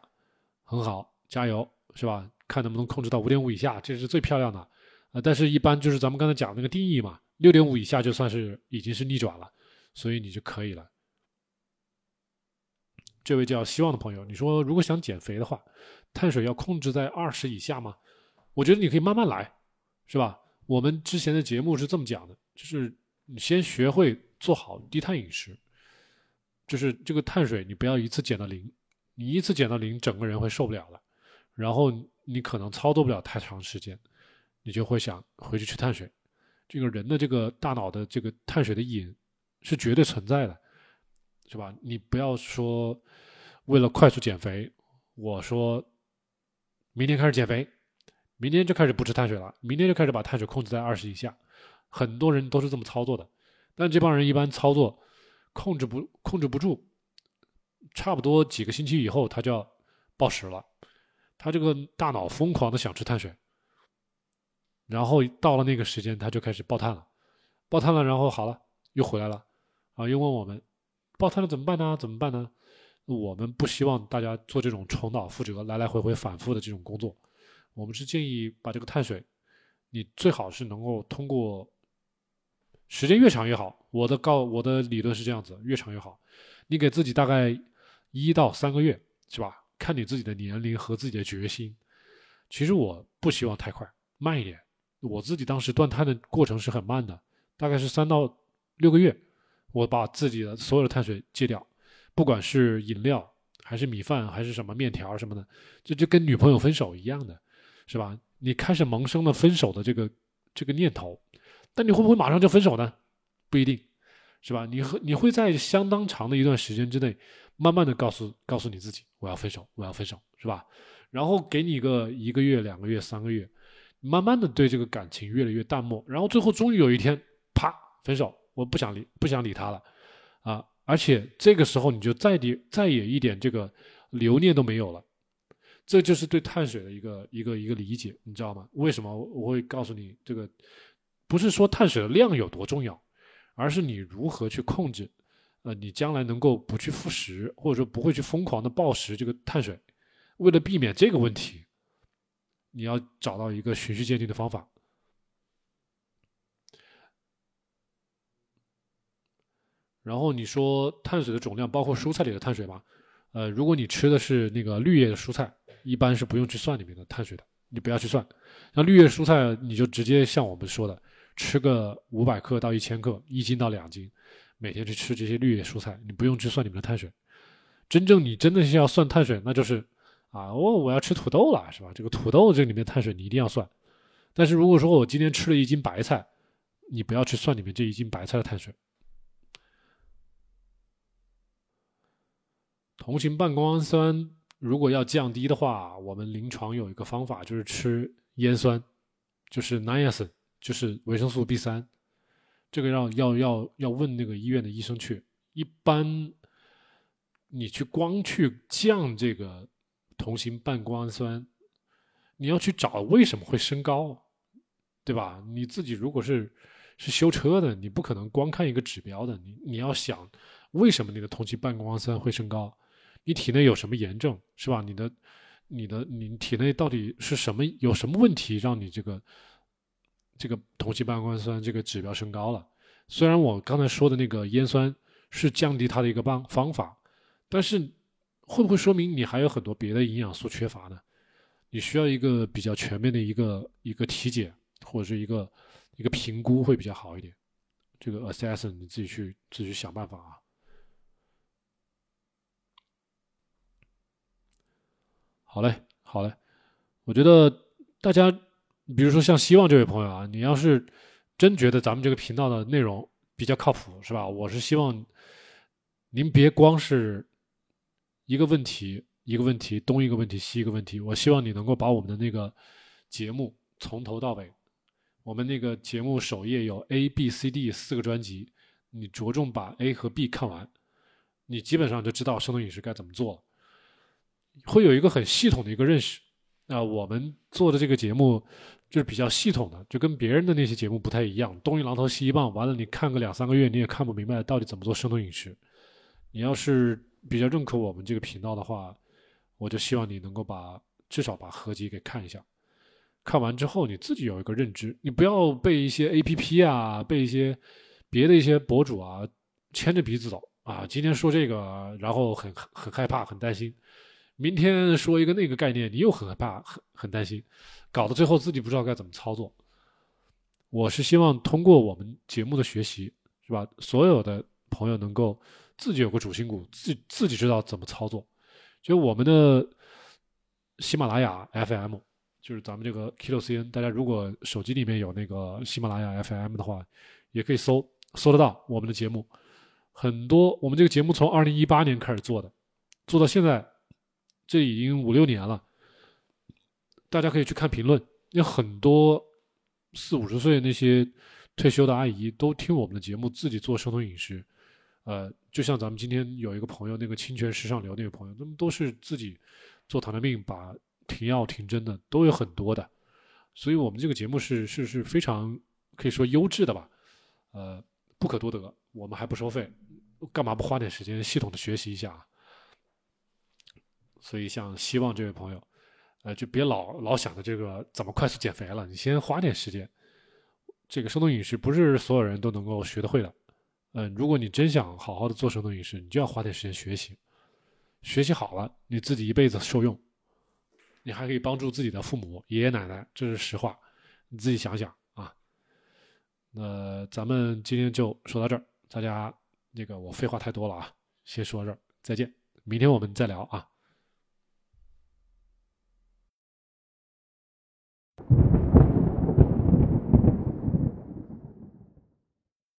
很好，加油，是吧？看能不能控制到五点五以下，这是最漂亮的。啊，但是一般就是咱们刚才讲那个定义嘛，六点五以下就算是已经是逆转了，所以你就可以了。这位叫希望的朋友，你说如果想减肥的话，碳水要控制在二十以下吗？我觉得你可以慢慢来，是吧？我们之前的节目是这么讲的，就是你先学会做好低碳饮食，就是这个碳水你不要一次减到零，你一次减到零，整个人会受不了了，然后你可能操作不了太长时间。你就会想回去吃碳水，这个人的这个大脑的这个碳水的瘾是绝对存在的，是吧？你不要说为了快速减肥，我说明天开始减肥，明天就开始不吃碳水了，明天就开始把碳水控制在二十以下，很多人都是这么操作的，但这帮人一般操作控制不控制不住，差不多几个星期以后他就要暴食了，他这个大脑疯狂的想吃碳水。然后到了那个时间，他就开始爆碳了，爆碳了，然后好了，又回来了，啊，又问我们，爆碳了怎么办呢？怎么办呢？我们不希望大家做这种重蹈覆辙、来来回回反复的这种工作，我们是建议把这个碳水，你最好是能够通过时间越长越好。我的告我的理论是这样子，越长越好。你给自己大概一到三个月，是吧？看你自己的年龄和自己的决心。其实我不希望太快，慢一点。我自己当时断碳的过程是很慢的，大概是三到六个月，我把自己的所有的碳水戒掉，不管是饮料还是米饭还是什么面条什么的，这就跟女朋友分手一样的，是吧？你开始萌生了分手的这个这个念头，但你会不会马上就分手呢？不一定，是吧？你和你会在相当长的一段时间之内，慢慢的告诉告诉你自己，我要分手，我要分手，是吧？然后给你个一个月、两个月、三个月，慢慢的对这个感情越来越淡漠，然后最后终于有一天，啪，分手，我不想理，不想理他了，啊，而且这个时候你就再点再也一点这个留念都没有了，这就是对碳水的一个一个一个理解，你知道吗？为什么我会告诉你这个？不是说碳水的量有多重要，而是你如何去控制，呃，你将来能够不去复食，或者说不会去疯狂的暴食这个碳水。为了避免这个问题，你要找到一个循序渐进的方法。然后你说碳水的总量包括蔬菜里的碳水吗？呃，如果你吃的是那个绿叶的蔬菜，一般是不用去算里面的碳水的，你不要去算。那绿叶蔬菜你就直接像我们说的，吃个五百克到一千克，一斤到两斤，每天去吃这些绿叶蔬菜，你不用去算里面的碳水。真正你真的是要算碳水，那就是。啊，我我要吃土豆了，是吧？这个土豆这里面碳水你一定要算，但是如果说我今天吃了一斤白菜，你不要去算里面这一斤白菜的碳水。同型半胱氨酸如果要降低的话，我们临床有一个方法，就是吃烟酸，就是 niacin，就是维生素 B 三。这个要要要要问那个医院的医生去。一般你去光去降这个。同型半胱氨酸，你要去找为什么会升高，对吧？你自己如果是是修车的，你不可能光看一个指标的，你你要想为什么你的同型半胱氨酸会升高，你体内有什么炎症，是吧？你的你的你体内到底是什么有什么问题让你这个这个同型半胱氨酸这个指标升高了？虽然我刚才说的那个烟酸是降低它的一个方方法，但是。会不会说明你还有很多别的营养素缺乏呢？你需要一个比较全面的一个一个体检或者是一个一个评估会比较好一点。这个 assessment 你自己去自己去想办法啊。好嘞，好嘞。我觉得大家，比如说像希望这位朋友啊，你要是真觉得咱们这个频道的内容比较靠谱，是吧？我是希望您别光是。一个问题，一个问题，东一个问题，西一个问题。我希望你能够把我们的那个节目从头到尾，我们那个节目首页有 A、B、C、D 四个专辑，你着重把 A 和 B 看完，你基本上就知道生酮饮食该怎么做，会有一个很系统的一个认识。那我们做的这个节目就是比较系统的，就跟别人的那些节目不太一样，东一榔头西一棒，完了你看个两三个月，你也看不明白到底怎么做生酮饮食。你要是。比较认可我们这个频道的话，我就希望你能够把至少把合集给看一下。看完之后，你自己有一个认知，你不要被一些 A P P 啊，被一些别的一些博主啊牵着鼻子走啊。今天说这个，然后很很害怕，很担心；明天说一个那个概念，你又很害怕，很很担心，搞得最后自己不知道该怎么操作。我是希望通过我们节目的学习，是吧？所有的朋友能够。自己有个主心骨，自自己知道怎么操作。就我们的喜马拉雅 FM，就是咱们这个 Kilo CN，大家如果手机里面有那个喜马拉雅 FM 的话，也可以搜搜得到我们的节目。很多我们这个节目从二零一八年开始做的，做到现在，这已经五六年了。大家可以去看评论，有很多四五十岁那些退休的阿姨都听我们的节目，自己做生酮饮食。呃，就像咱们今天有一个朋友，那个清泉时尚流那位朋友，他们都是自己做糖尿病，把停药停针的都有很多的，所以我们这个节目是是是非常可以说优质的吧，呃，不可多得，我们还不收费，干嘛不花点时间系统的学习一下啊？所以像希望这位朋友，呃，就别老老想着这个怎么快速减肥了，你先花点时间，这个生酮饮食不是所有人都能够学得会的。嗯，如果你真想好好的做生酮饮食，你就要花点时间学习，学习好了，你自己一辈子受用，你还可以帮助自己的父母、爷爷奶奶，这是实话，你自己想想啊。那咱们今天就说到这儿，大家那个我废话太多了啊，先说到这儿，再见，明天我们再聊啊。